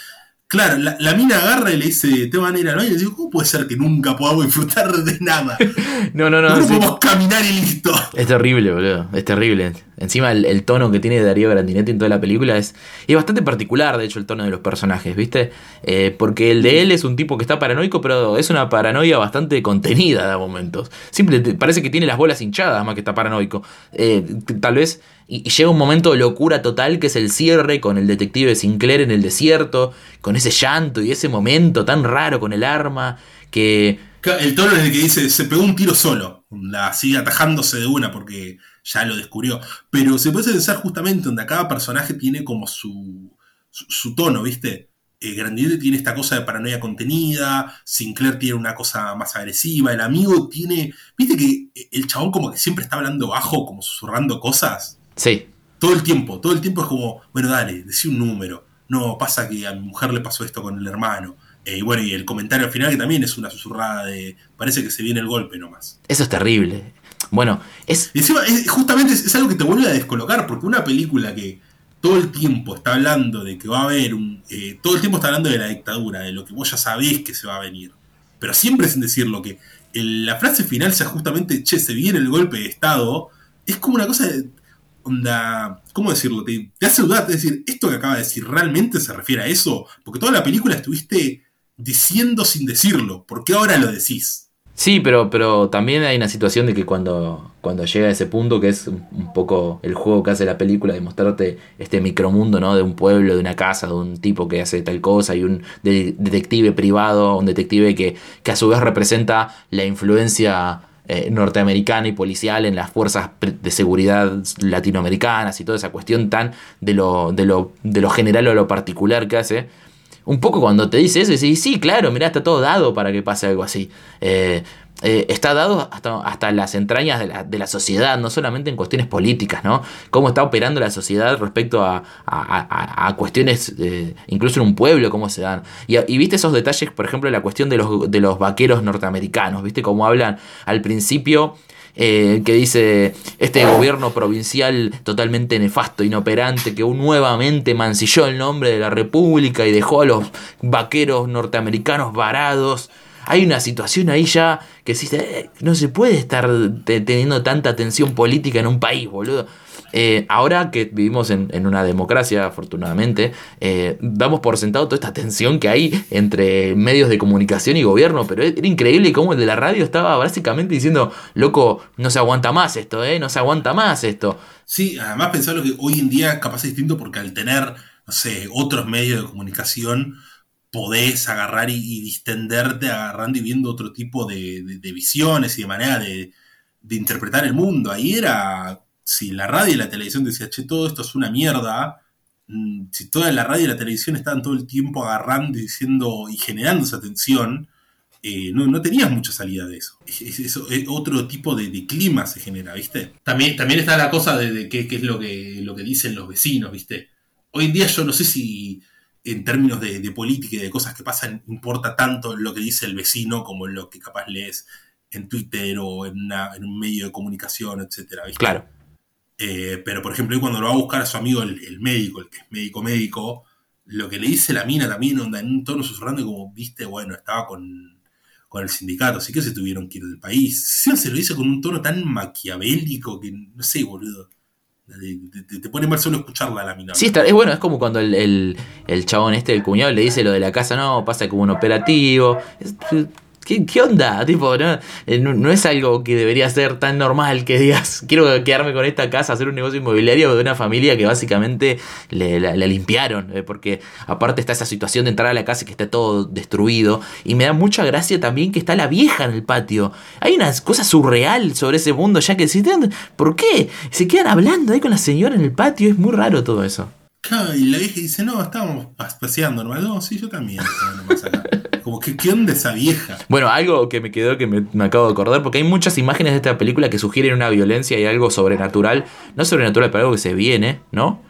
Claro, la, mina agarra y le dice, te van a ir al baño. Y le digo, ¿cómo puede ser que nunca podamos disfrutar de nada? no, no, no. No podemos caminar y listo. Es terrible, boludo. Es terrible. Encima el, tono que tiene Darío Grandinetti en toda la película es, es bastante particular, de hecho, el tono de los personajes, ¿viste? Eh, porque el de él es un tipo que está paranoico, pero es una paranoia bastante contenida a momentos. Simple, parece que tiene las bolas hinchadas más que está paranoico. Eh, tal vez y, llega un momento de locura total que es el cierre con el detective Sinclair en el desierto, con ese llanto y ese momento tan raro con el arma que... El tono en el que dice, se pegó un tiro solo, sigue atajándose de una porque ya lo descubrió. Pero se puede pensar justamente donde cada personaje tiene como su, su, tono, ¿viste? Eh, tiene esta cosa de paranoia contenida, Sinclair tiene una cosa más agresiva, el amigo tiene, viste que el chabón como que siempre está hablando bajo, como susurrando cosas. Sí. Todo el tiempo, todo el tiempo es como, bueno, dale, decí un número. No, pasa que a mi mujer le pasó esto con el hermano. Eh, y bueno, y el comentario al final que también es una susurrada de, parece que se viene el golpe nomás. Eso es terrible. Bueno, es... encima, justamente es, algo que te vuelve a descolocar, porque una película que todo el tiempo está hablando de que va a haber un... Eh, todo el tiempo está hablando de la dictadura, de lo que vos ya sabés que se va a venir. Pero siempre sin decir lo que... la frase final sea justamente, che, se viene el golpe de Estado, es como una cosa de, onda, ¿cómo decirlo? Te, hace dudar, es decir, ¿esto que acaba de decir realmente se refiere a eso? Porque toda la película estuviste diciendo sin decirlo, ¿por qué ahora lo decís? Sí, pero, pero también hay una situación de que cuando, cuando llega a ese punto, que es un poco el juego que hace la película, de mostrarte este micromundo, ¿no? De un pueblo, de una casa, de un tipo que hace tal cosa, y un detective privado, un detective que, que a su vez representa la influencia eh, norteamericana y policial en las fuerzas de seguridad latinoamericanas y toda esa cuestión tan de lo, de lo, de lo general o lo particular que hace. Un poco cuando te dice eso, decís, sí, claro, mira, está todo dado para que pase algo así. Eh, eh, está dado hasta, hasta las entrañas de la, de la, sociedad, no solamente en cuestiones políticas, ¿no? Cómo está operando la sociedad respecto a, a, cuestiones, eh, incluso en un pueblo, cómo se dan. Y, viste esos detalles, por ejemplo, la cuestión de los, de los vaqueros norteamericanos, viste cómo hablan al principio. Eh, que dice este gobierno provincial totalmente nefasto, inoperante, que nuevamente mancilló el nombre de la República y dejó a los vaqueros norteamericanos varados hay una situación ahí ya que si eh, no se puede estar teniendo tanta tensión política en un país, boludo. Eh, ahora que vivimos en, una democracia, afortunadamente, eh, damos por sentado toda esta tensión que hay entre medios de comunicación y gobierno, pero era increíble cómo el de la radio estaba básicamente diciendo, loco, no se aguanta más esto, ¿eh? No se aguanta más esto. Sí, además pensarlo que hoy en día capaz es distinto porque al tener, no sé, otros medios de comunicación, podés agarrar y, distenderte agarrando y viendo otro tipo de, visiones y de manera de, interpretar el mundo. Ahí era, si la radio y la televisión decían, che, todo esto es una mierda, mm, si toda la radio y la televisión estaban todo el tiempo agarrando y diciendo y generando esa tensión, eh, no, tenías mucha salida de eso. Es, otro tipo de, clima se genera, ¿viste? También, también está la cosa de, qué, es lo que, lo que dicen los vecinos, ¿viste? Hoy en día yo no sé si en términos de, política y de cosas que pasan, importa tanto lo que dice el vecino como lo que capaz lees en Twitter o en, en un medio de comunicación, etcétera, ¿viste? Claro. Eh, pero, por ejemplo, cuando lo va a buscar a su amigo, el, el médico, el que es médico médico, lo que le dice la mina también, onda, en un tono susurrando, como, viste, bueno, estaba con, con el sindicato, así que se tuvieron que ir del país. Siempre se lo dice con un tono tan maquiavélico que, no sé, boludo. Te, te- te pone mal solo escucharla la mina. Sí, está, es bueno, es como cuando el, el, el chabón este, el cuñado, le dice lo de la casa, no, pasa como un operativo. ¿Qué, onda? Tipo, ¿no? Eh, no, no es algo que debería ser tan normal que digas, quiero quedarme con esta casa, hacer un negocio inmobiliario de una familia que básicamente le, la, limpiaron. eh, porque aparte está esa situación de entrar a la casa y que está todo destruido. Y me da mucha gracia también que está la vieja en el patio. Hay una cosa surreal sobre ese mundo, ya que si ¿por qué? Se quedan hablando ahí con la señora en el patio, es muy raro todo eso. Claro, y la vieja dice, no, estábamos pas- paseando normal. No, sí, yo también estaba nomás acá. Que, ¿qué onda esa vieja? Bueno, algo que me quedó que me, me acabo de acordar, porque hay muchas imágenes de esta película que sugieren una violencia y algo sobrenatural. No sobrenatural, pero algo que se viene, ¿no?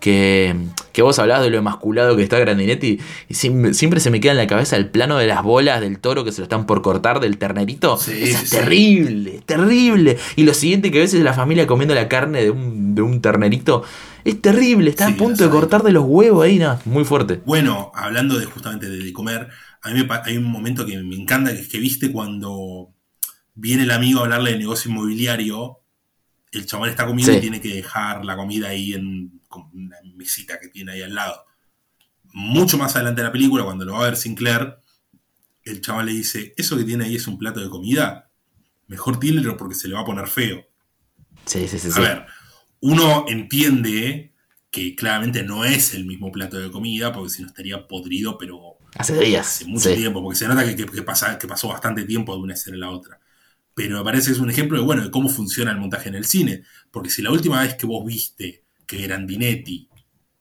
Que, que vos hablabas de lo emasculado que está Grandinetti y siempre, siempre se me queda en la cabeza el plano de las bolas del toro que se lo están por cortar del ternerito. Sí, es sí. terrible, terrible. Y lo siguiente que ves es la familia comiendo la carne de un, de un ternerito. Es terrible, está Sí, a punto de cortar de los huevos ahí, no, muy fuerte. Bueno, hablando de justamente de comer, a mí me hay un momento que me encanta, que es que viste cuando viene el amigo a hablarle de negocio inmobiliario, el chabón está comiendo Sí. y tiene que dejar la comida ahí en una mesita que tiene ahí al lado. Mucho más adelante de la película, cuando lo va a ver Sinclair, el chabón le dice, eso que tiene ahí es un plato de comida, mejor tírelo porque se le va a poner feo. Sí, sí, sí. A sí. ver, uno entiende que claramente no es el mismo plato de comida, porque si no estaría podrido, pero Hace días. hace mucho sí. tiempo, porque se nota que, que- que pasa- que pasó bastante tiempo de una escena a la otra. Pero me parece que es un ejemplo de, bueno, de cómo funciona el montaje en el cine. Porque si la última vez que vos viste que Grandinetti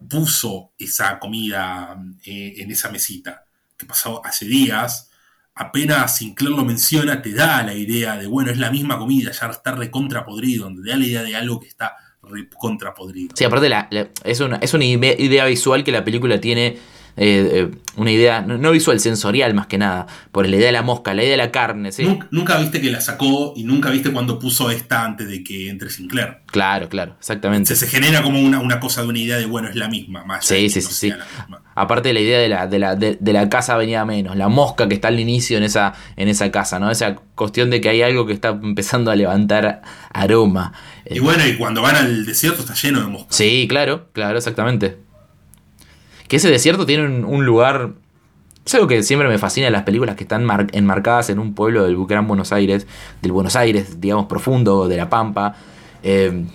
puso esa comida eh, en esa mesita, que pasó hace días, apenas Sinclair lo menciona, te da la idea de, bueno, es la misma comida, ya está recontra podrido, donde te da la idea de algo que está recontra podrido. Sí, aparte la- la- es, una, es una ide- idea visual que la película tiene, eh, eh, una idea, no, visual, sensorial más que nada, por la idea de la mosca, la idea de la carne, ¿sí? Nunca, nunca viste que la sacó y nunca viste cuando puso esta antes de que entre Sinclair. Claro, claro, exactamente. Se, se genera como una, una cosa de una idea de, bueno, es la misma, más Sí, sí, sí, sí. Aparte de la idea de la, de la, de, de la casa venía menos, la mosca que está al inicio en esa, en esa casa, ¿no? Esa cuestión de que hay algo que está empezando a levantar aroma. Y bueno, y cuando van al desierto está lleno de moscas. Sí, claro, claro, exactamente. Que ese desierto tiene un, lugar. Es algo que siempre me fascina las películas que están mar- enmarcadas en un pueblo del Gran Buenos Aires, del Buenos Aires, digamos, profundo, de La Pampa. eh,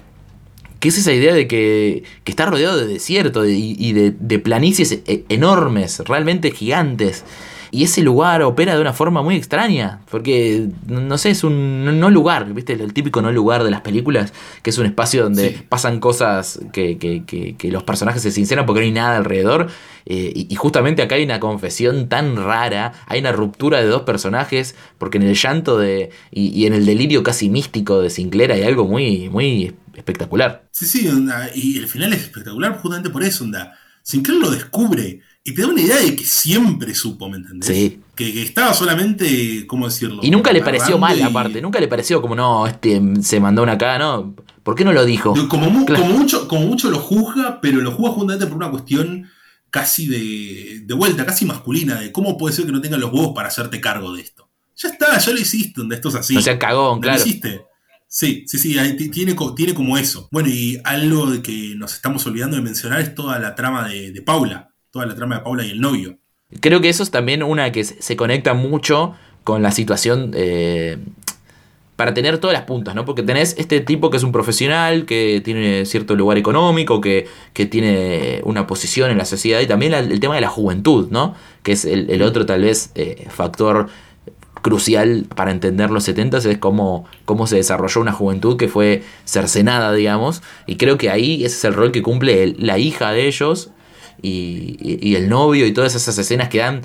que es esa idea de que, que está rodeado de desierto de- y, de planicies e- enormes, realmente gigantes. Y ese lugar opera de una forma muy extraña, porque, no sé, es un no- no lugar, ¿viste? El típico no lugar de las películas, que es un espacio donde Sí. pasan cosas que, que- que- que los personajes se sinceran porque no hay nada alrededor. eh, y, y justamente acá hay una confesión tan rara, hay una ruptura de dos personajes, porque en el llanto de, y, y en el delirio casi místico de Sinclair hay algo muy, muy espectacular. Sí, sí, onda, y el final es espectacular justamente por eso, onda. Sinclair lo descubre y te da una idea de que siempre supo, ¿me entendés? Sí. Que, que estaba solamente, ¿cómo decirlo? Y nunca le pareció mal, y- aparte. Nunca le pareció como, no, este se mandó una acá, ¿no? ¿Por qué no lo dijo? Como, mu- Claro. como mucho, como mucho lo juzga, pero lo juzga justamente por una cuestión casi de, de vuelta, casi masculina, de cómo puede ser que no tengan los huevos para hacerte cargo de esto. Ya está, ya lo hiciste, donde esto es así. No sea cagón, ¿No lo claro. hiciste? Sí, sí, sí, tiene, tiene como eso. Bueno, y algo de que nos estamos olvidando de mencionar es toda la trama de, de Paula, toda la trama de Paula y el novio. Creo que eso es también una que se conecta mucho con la situación eh, para tener todas las puntas, ¿no? Porque tenés este tipo que es un profesional, que tiene cierto lugar económico, que, que tiene una posición en la sociedad y también el tema de la juventud, ¿no? Que es el, otro tal vez eh, factor crucial para entender los 70 es cómo, cómo se desarrolló una juventud que fue cercenada, digamos, y creo que ahí ese es el rol que cumple la hija de ellos y, y- el novio y todas esas escenas que dan,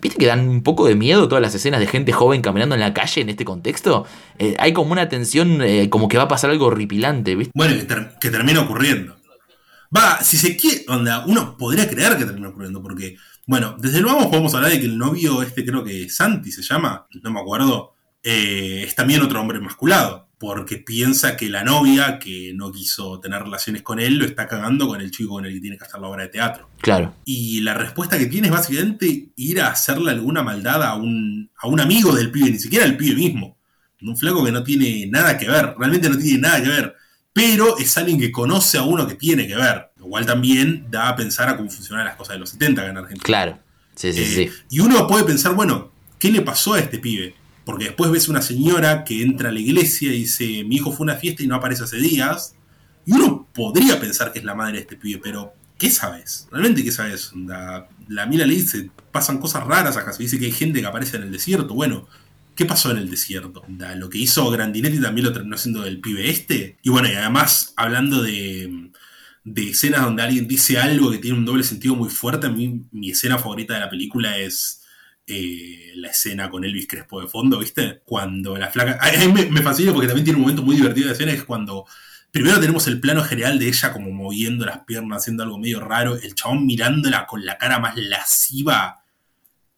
viste que dan un poco de miedo todas las escenas de gente joven caminando en la calle en este contexto, Eh, hay como una tensión, eh, como que va a pasar algo horripilante, ¿viste? Bueno, que, que termina ocurriendo. Va, si se quiere, onda, uno podría creer que termina ocurriendo, porque, bueno, desde luego podemos hablar de que el novio, este creo que Santi se llama, no me acuerdo, eh, es también otro hombre masculado, porque piensa que la novia, que no quiso tener relaciones con él, lo está cagando con el chico con el que tiene que hacer la obra de teatro. Claro. Y la respuesta que tiene es básicamente ir a hacerle alguna maldad a un, a un amigo del pibe, ni siquiera al pibe mismo. Un flaco que no tiene nada que ver, realmente no tiene nada que ver. Pero es alguien que conoce a uno que tiene que ver. Lo cual también da a pensar a cómo funcionan las cosas de los 70 acá en Argentina. Claro. Sí, sí, Eh, sí. Y uno puede pensar, bueno, ¿qué le pasó a este pibe? Porque después ves una señora que entra a la iglesia y dice, mi hijo fue una fiesta y no aparece hace días. Y uno podría pensar que es la madre de este pibe, pero ¿qué sabes? ¿Realmente qué sabes? La, la le dice, pasan cosas raras acá. Se dice que hay gente que aparece en el desierto. Bueno, ¿qué pasó en el desierto? Lo que hizo Grandinetti también lo terminó haciendo el pibe este. Y bueno, y además, hablando de, de escenas donde alguien dice algo que tiene un doble sentido muy fuerte, a mí mi escena favorita de la película es eh, la escena con Elvis Crespo de fondo, ¿viste? Cuando la flaca... A mí me, me fascina porque también tiene un momento muy divertido de escena, es cuando primero tenemos el plano general de ella como moviendo las piernas, haciendo algo medio raro, el chabón mirándola con la cara más lasciva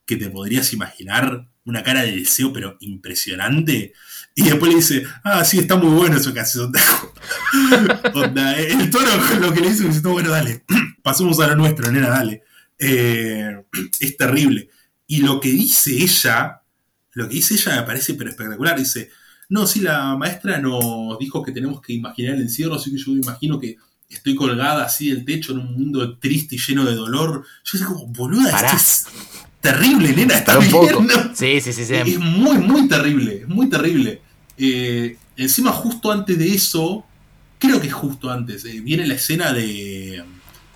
que te podrías imaginar, una cara de deseo pero impresionante. Y después le dice, ah, sí, está muy bueno eso que haces. El con lo que le dice, me dice, "No, bueno, dale, pasemos a lo nuestro, nena, dale. Eh, es terrible. Y lo que dice ella, lo que dice ella me parece pero espectacular. Dice, no, sí, la maestra nos dijo que tenemos que imaginar el encierro, así que yo imagino que estoy colgada así del techo en un mundo triste y lleno de dolor. Yo sé como, boluda, Pará. esto es terrible, nena, está un. Sí, sí, sí, sí. Es muy, muy terrible, es muy terrible. Eh, encima, justo antes de eso, creo que es justo antes, eh, viene la escena de,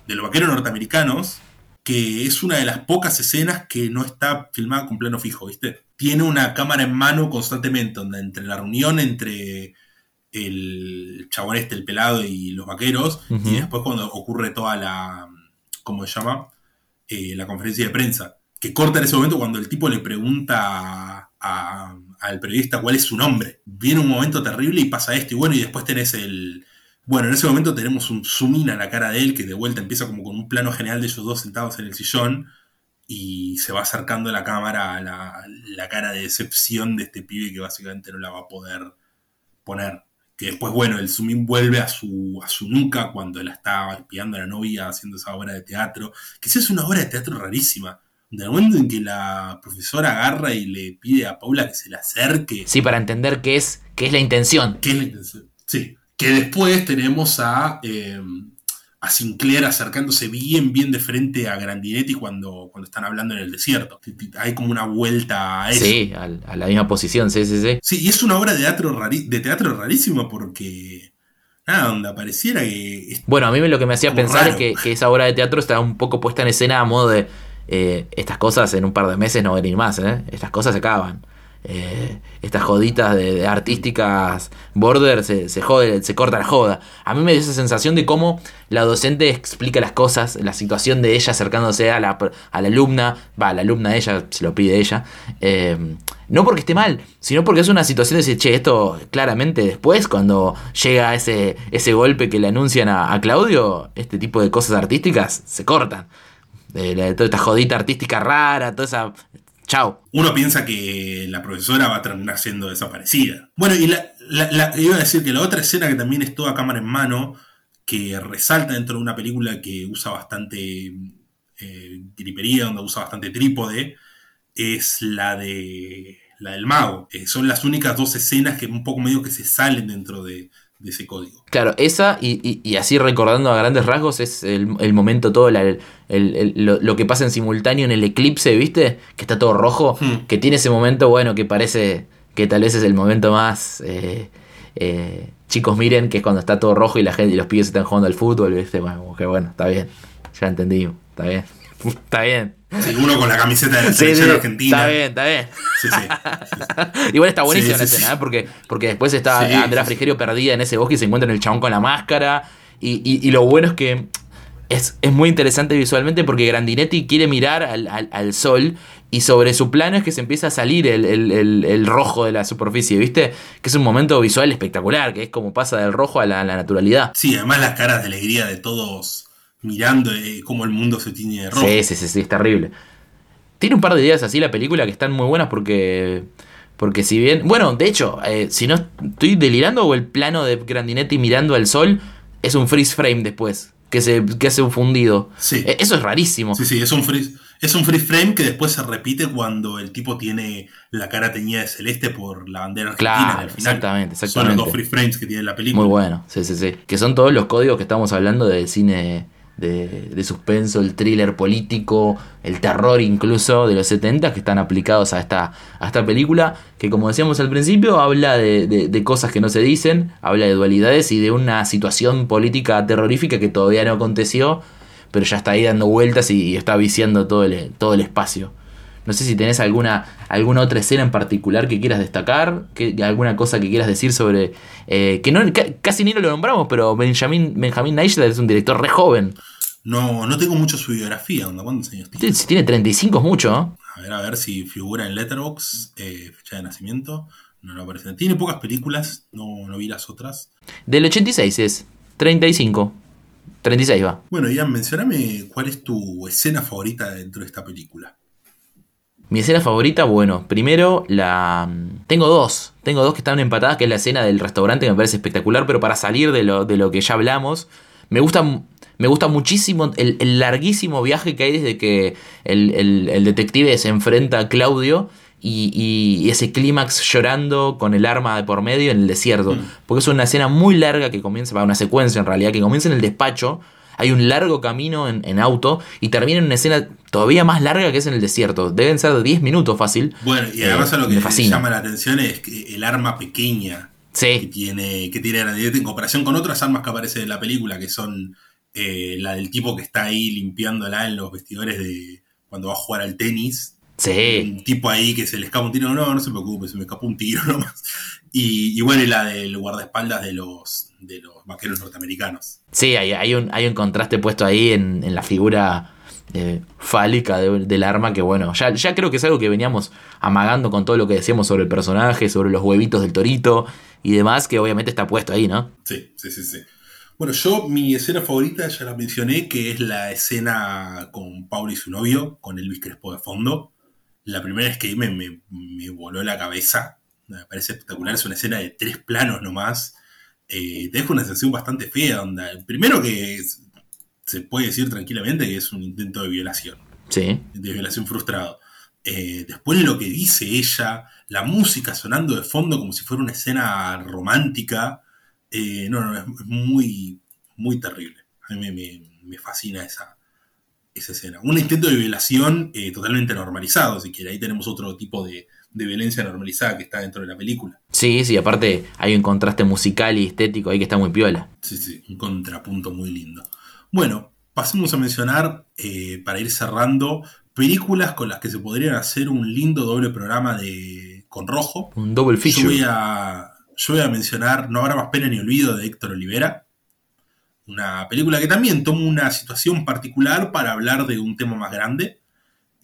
de los vaqueros norteamericanos, que es una de las pocas escenas que no está filmada con plano fijo, ¿viste? Tiene una cámara en mano constantemente, donde entre la reunión entre el chabón este, el pelado y los vaqueros, y después cuando ocurre toda la, ¿cómo se llama? Eh, la conferencia de prensa, que corta en ese momento cuando el tipo le pregunta a- al periodista cuál es su nombre. Viene un momento terrible y pasa esto, y bueno, y después tenés el... Bueno, en ese momento tenemos un zoom in a la cara de él, que de vuelta empieza como con un plano general de ellos dos sentados en el sillón, y se va acercando la cámara a la, la cara de decepción de este pibe que básicamente no la va a poder poner. Que después, bueno, el zoom in vuelve a su, a su nuca cuando la está espiando a la novia haciendo esa obra de teatro. Que sí es una obra de teatro rarísima. Del momento en que la profesora agarra y le pide a Paula que se le acerque. Sí, para entender qué es, qué es la intención. ¿Qué es la intención? Sí. Que después tenemos a, eh, a Sinclair acercándose bien, bien de frente a Grandinetti cuando, cuando están hablando en el desierto. Hay como una vuelta a eso. Sí, a, la misma posición, sí, sí, sí. Sí, y es una obra de teatro, rari- de teatro rarísima porque. Nada, donde pareciera que. Bueno, a mí lo que me hacía pensar raro. es que, que esa obra de teatro está un poco puesta en escena a modo de eh, estas cosas en un par de meses no van a ir más, ¿eh? Estas cosas se acaban. Eh, estas joditas de, artísticas border se, se jode, se corta la joda. A mí me dio esa sensación de cómo la docente explica las cosas, la situación de ella acercándose a la, a la alumna, va, la alumna de ella, se lo pide ella. eh, no porque esté mal, sino porque es una situación de decir, che, esto claramente después, cuando llega ese, ese golpe que le anuncian a, Claudio, este tipo de cosas artísticas se cortan. Eh, toda esta jodita artística rara, toda esa. Chao. Uno piensa que la profesora va a terminar siendo desaparecida. Bueno, y iba a decir que la otra escena que también es toda cámara en mano, que resalta dentro de una película que usa bastante eh, gripería, donde usa bastante trípode, es la de la del mago. Eh, son las únicas dos escenas que un poco medio que se salen dentro de, de ese código. Claro, esa y, y- y así recordando a grandes rasgos es el, el momento todo, la- el- el- lo, lo que pasa en simultáneo en el eclipse, ¿viste? Que está todo rojo, Hmm. que tiene ese momento, bueno, que parece que tal vez es el momento más... eh, eh, chicos, miren que es cuando está todo rojo y la gente y los pibes están jugando al fútbol, ¿viste? Bueno, que bueno, está bien, ya entendí, está bien, está bien. Sí, uno con la camiseta de la selección sí, argentina. Está bien, está bien. Sí, sí. Igual está buenísima la escena. ¿eh? porque, porque después está Andrea. Frigerio perdida en ese bosque y se encuentra en el chabón con la máscara. Y, y- y lo bueno es que es, es muy interesante visualmente porque Grandinetti quiere mirar al, al- al sol y sobre su plano es que se empieza a salir el, el- el- el rojo de la superficie, ¿viste? Que es un momento visual espectacular, que es como pasa del rojo a la, a la naturalidad. Sí, además las caras de alegría de todos mirando eh, cómo el mundo se tiñe de rojo. Sí, sí, sí, sí, es terrible. Tiene un par de ideas así la película que están muy buenas porque. Porque si bien, bueno, de hecho, eh, si no estoy delirando o el plano de Grandinetti mirando al sol es un freeze frame después, que, se, que hace un fundido. Sí. Eh, Eso es rarísimo. Sí, sí, es un freeze. Es un freeze frame que después se repite cuando el tipo tiene la cara teñida de celeste por la bandera argentina Claro, al final. exactamente, Son exactamente. los dos freeze frames que tiene la película. Muy bueno, sí, sí, sí. Que son todos los códigos que estamos hablando del cine de, suspenso, el thriller político, el terror incluso de los 70 que están aplicados a esta, a esta película, que como decíamos al principio, habla de, de- de cosas que no se dicen, habla de dualidades y de una situación política terrorífica que todavía no aconteció, pero ya está ahí dando vueltas y, y está viciando todo el, todo el espacio. No sé si tenés alguna, alguna otra escena en particular que quieras destacar, que, alguna cosa que quieras decir sobre... eh, que no, casi ni lo nombramos, pero Benjamin, Benjamin es un director re joven. No, no tengo mucho su biografía, onda, ¿cuántos años tiene? Tiene- Si tiene 35 es mucho, ¿no? A ver, a ver si figura en Letterboxd, eh, fecha de nacimiento. No, no aparece. Tiene pocas películas, no, no vi las otras. Del 86 es 35. 36 va. Bueno, Ian, mencioname cuál es tu escena favorita dentro de esta película. Mi escena favorita, bueno, primero la... Tengo dos, tengo dos que están empatadas, que es la escena del restaurante, que me parece espectacular, pero para salir de lo, de lo que ya hablamos, me gusta, me gusta muchísimo el, el larguísimo viaje que hay desde que el, el- el detective se enfrenta a Claudio y, y ese clímax llorando con el arma de por medio en el desierto. Porque es una escena muy larga que comienza, va, una secuencia en realidad, que comienza en el despacho, hay un largo camino en, en auto y termina en una escena todavía más larga que es en el desierto. Deben ser de 10 minutos fácil. Bueno, y además Eh, a lo que me llama la atención es que el arma pequeña que tiene, que tiene en comparación con otras armas que aparecen en la película, que son eh, la del tipo que está ahí limpiándola en los vestidores de cuando va a jugar al tenis. sí. Un tipo ahí que se le escapa un tiro, no, no se preocupe, se me escapó un tiro nomás. Y, y bueno, y la del guardaespaldas de los, de los vaqueros norteamericanos. Sí, hay, hay un, hay un contraste puesto ahí en, en la figura eh, fálica de- del arma que bueno, ya, ya creo que es algo que veníamos amagando con todo lo que decíamos sobre el personaje, sobre los huevitos del torito y demás, que obviamente está puesto ahí, ¿no? Sí, sí, sí, sí. Bueno, yo mi escena favorita ya la mencioné, que es la escena con Paul y su novio, con Elvis Crespo de fondo. La primera vez que me, me, me voló la cabeza. Me parece espectacular. Es una escena de tres planos nomás. Eh, te deja una sensación bastante fea. Onda. Primero que es- se puede decir tranquilamente que es un intento de violación Sí. de violación frustrado. Eh, después lo que dice ella, la música sonando de fondo como si fuera una escena romántica. Eh, no, no, es es muy, muy terrible. A mí me, me- me fascina esa, esa escena. Un intento de violación eh, totalmente normalizado, si quiere. Ahí tenemos otro tipo de, de violencia normalizada que está dentro de la película. Sí, sí, aparte hay un contraste musical y estético ahí que está muy piola. Sí, sí, un contrapunto muy lindo. Bueno, pasemos a mencionar, eh, para ir cerrando, películas con las que se podrían hacer un lindo doble programa de con rojo. Un double Yo feature. voy, a, yo voy a mencionar No habrá más pena ni olvido de Héctor Olivera. Una película que también toma una situación particular para hablar de un tema más grande.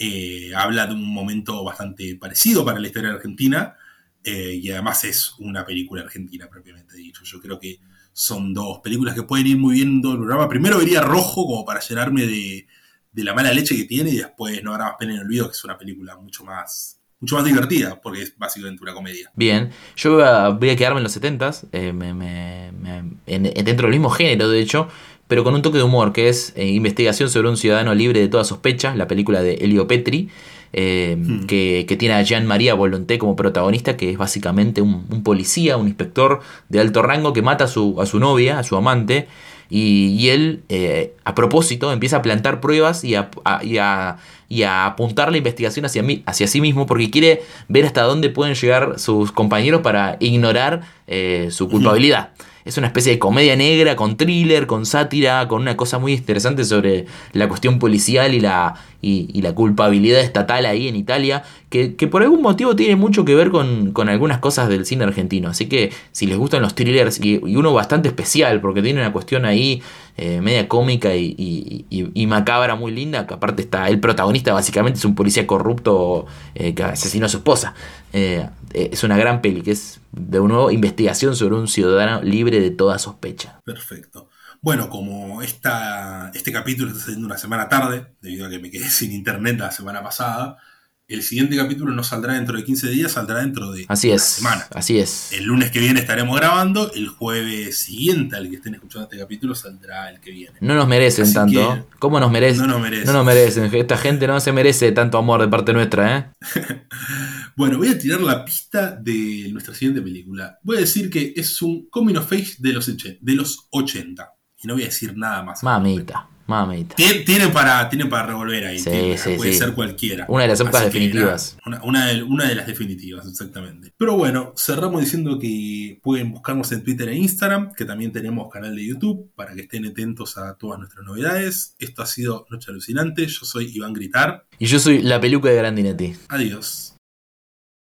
Eh, habla de un momento bastante parecido para la historia de Argentina. eh, y además es una película argentina propiamente dicho. Yo creo que son dos películas que pueden ir muy bien en el programa. Primero vería Rojo como para llenarme de, la mala leche que tiene y después No habrá más pena ni olvido, que es una película mucho más, mucho más divertida porque es básicamente una comedia. Bien, yo voy a, quedarme en los 70s, eh, me- me- me- en- en- dentro del mismo género de hecho, pero con un toque de humor, que es eh, Investigación sobre un ciudadano libre de toda sospecha, la película de Elio Petri, eh, Hmm. que, que tiene a Jean María Volonté como protagonista, que es básicamente un, un policía, un inspector de alto rango que mata a su, a su novia, a su amante, y, y él, eh, a propósito, empieza a plantar pruebas y a, a- y a- y a apuntar la investigación hacia, mí, hacia sí mismo porque quiere ver hasta dónde pueden llegar sus compañeros para ignorar eh, su culpabilidad. Es una especie de comedia negra con thriller, con sátira, con una cosa muy interesante sobre la cuestión policial y la, y, y la culpabilidad estatal ahí en Italia, que, que por algún motivo tiene mucho que ver con, con algunas cosas del cine argentino. Así que si les gustan los thrillers, y, uno bastante especial, porque tiene una cuestión ahí eh, media cómica y, y- y- y macabra muy linda, que aparte está el protagonista básicamente es un policía corrupto eh, que asesinó a su esposa. Eh, eh, es una gran peli, que es de nuevo investigación sobre un ciudadano libre de toda sospecha. Perfecto. Bueno, como esta, este capítulo está saliendo una semana tarde, debido a que me quedé sin internet la semana pasada, el siguiente capítulo no saldrá dentro de 15 días, saldrá dentro de Así una es. semana. Así es. El lunes que viene estaremos grabando, el jueves siguiente al que estén escuchando este capítulo saldrá el que viene. No nos merecen Así tanto. ¿Cómo nos merecen? No nos merecen. No nos merecen. Esta gente no se merece tanto amor de parte nuestra, ¿eh? Bueno, voy a tirar la pista de nuestra siguiente película. Voy a decir que es un coming of age de los, de los 80. Y no voy a decir nada más. Mamita, mamita. Tien- Tienen para, tienen para revolver ahí. Sí, sí, puede sí. ser cualquiera. Una de las épocas definitivas. nada, una, una de, una de las definitivas, exactamente. Pero bueno, cerramos diciendo que pueden buscarnos en Twitter e Instagram, que también tenemos canal de YouTube, para que estén atentos a todas nuestras novedades. Esto ha sido Noche Alucinante. Yo soy Iván Gritar. Y yo soy la peluca de Grandinetti. Adiós.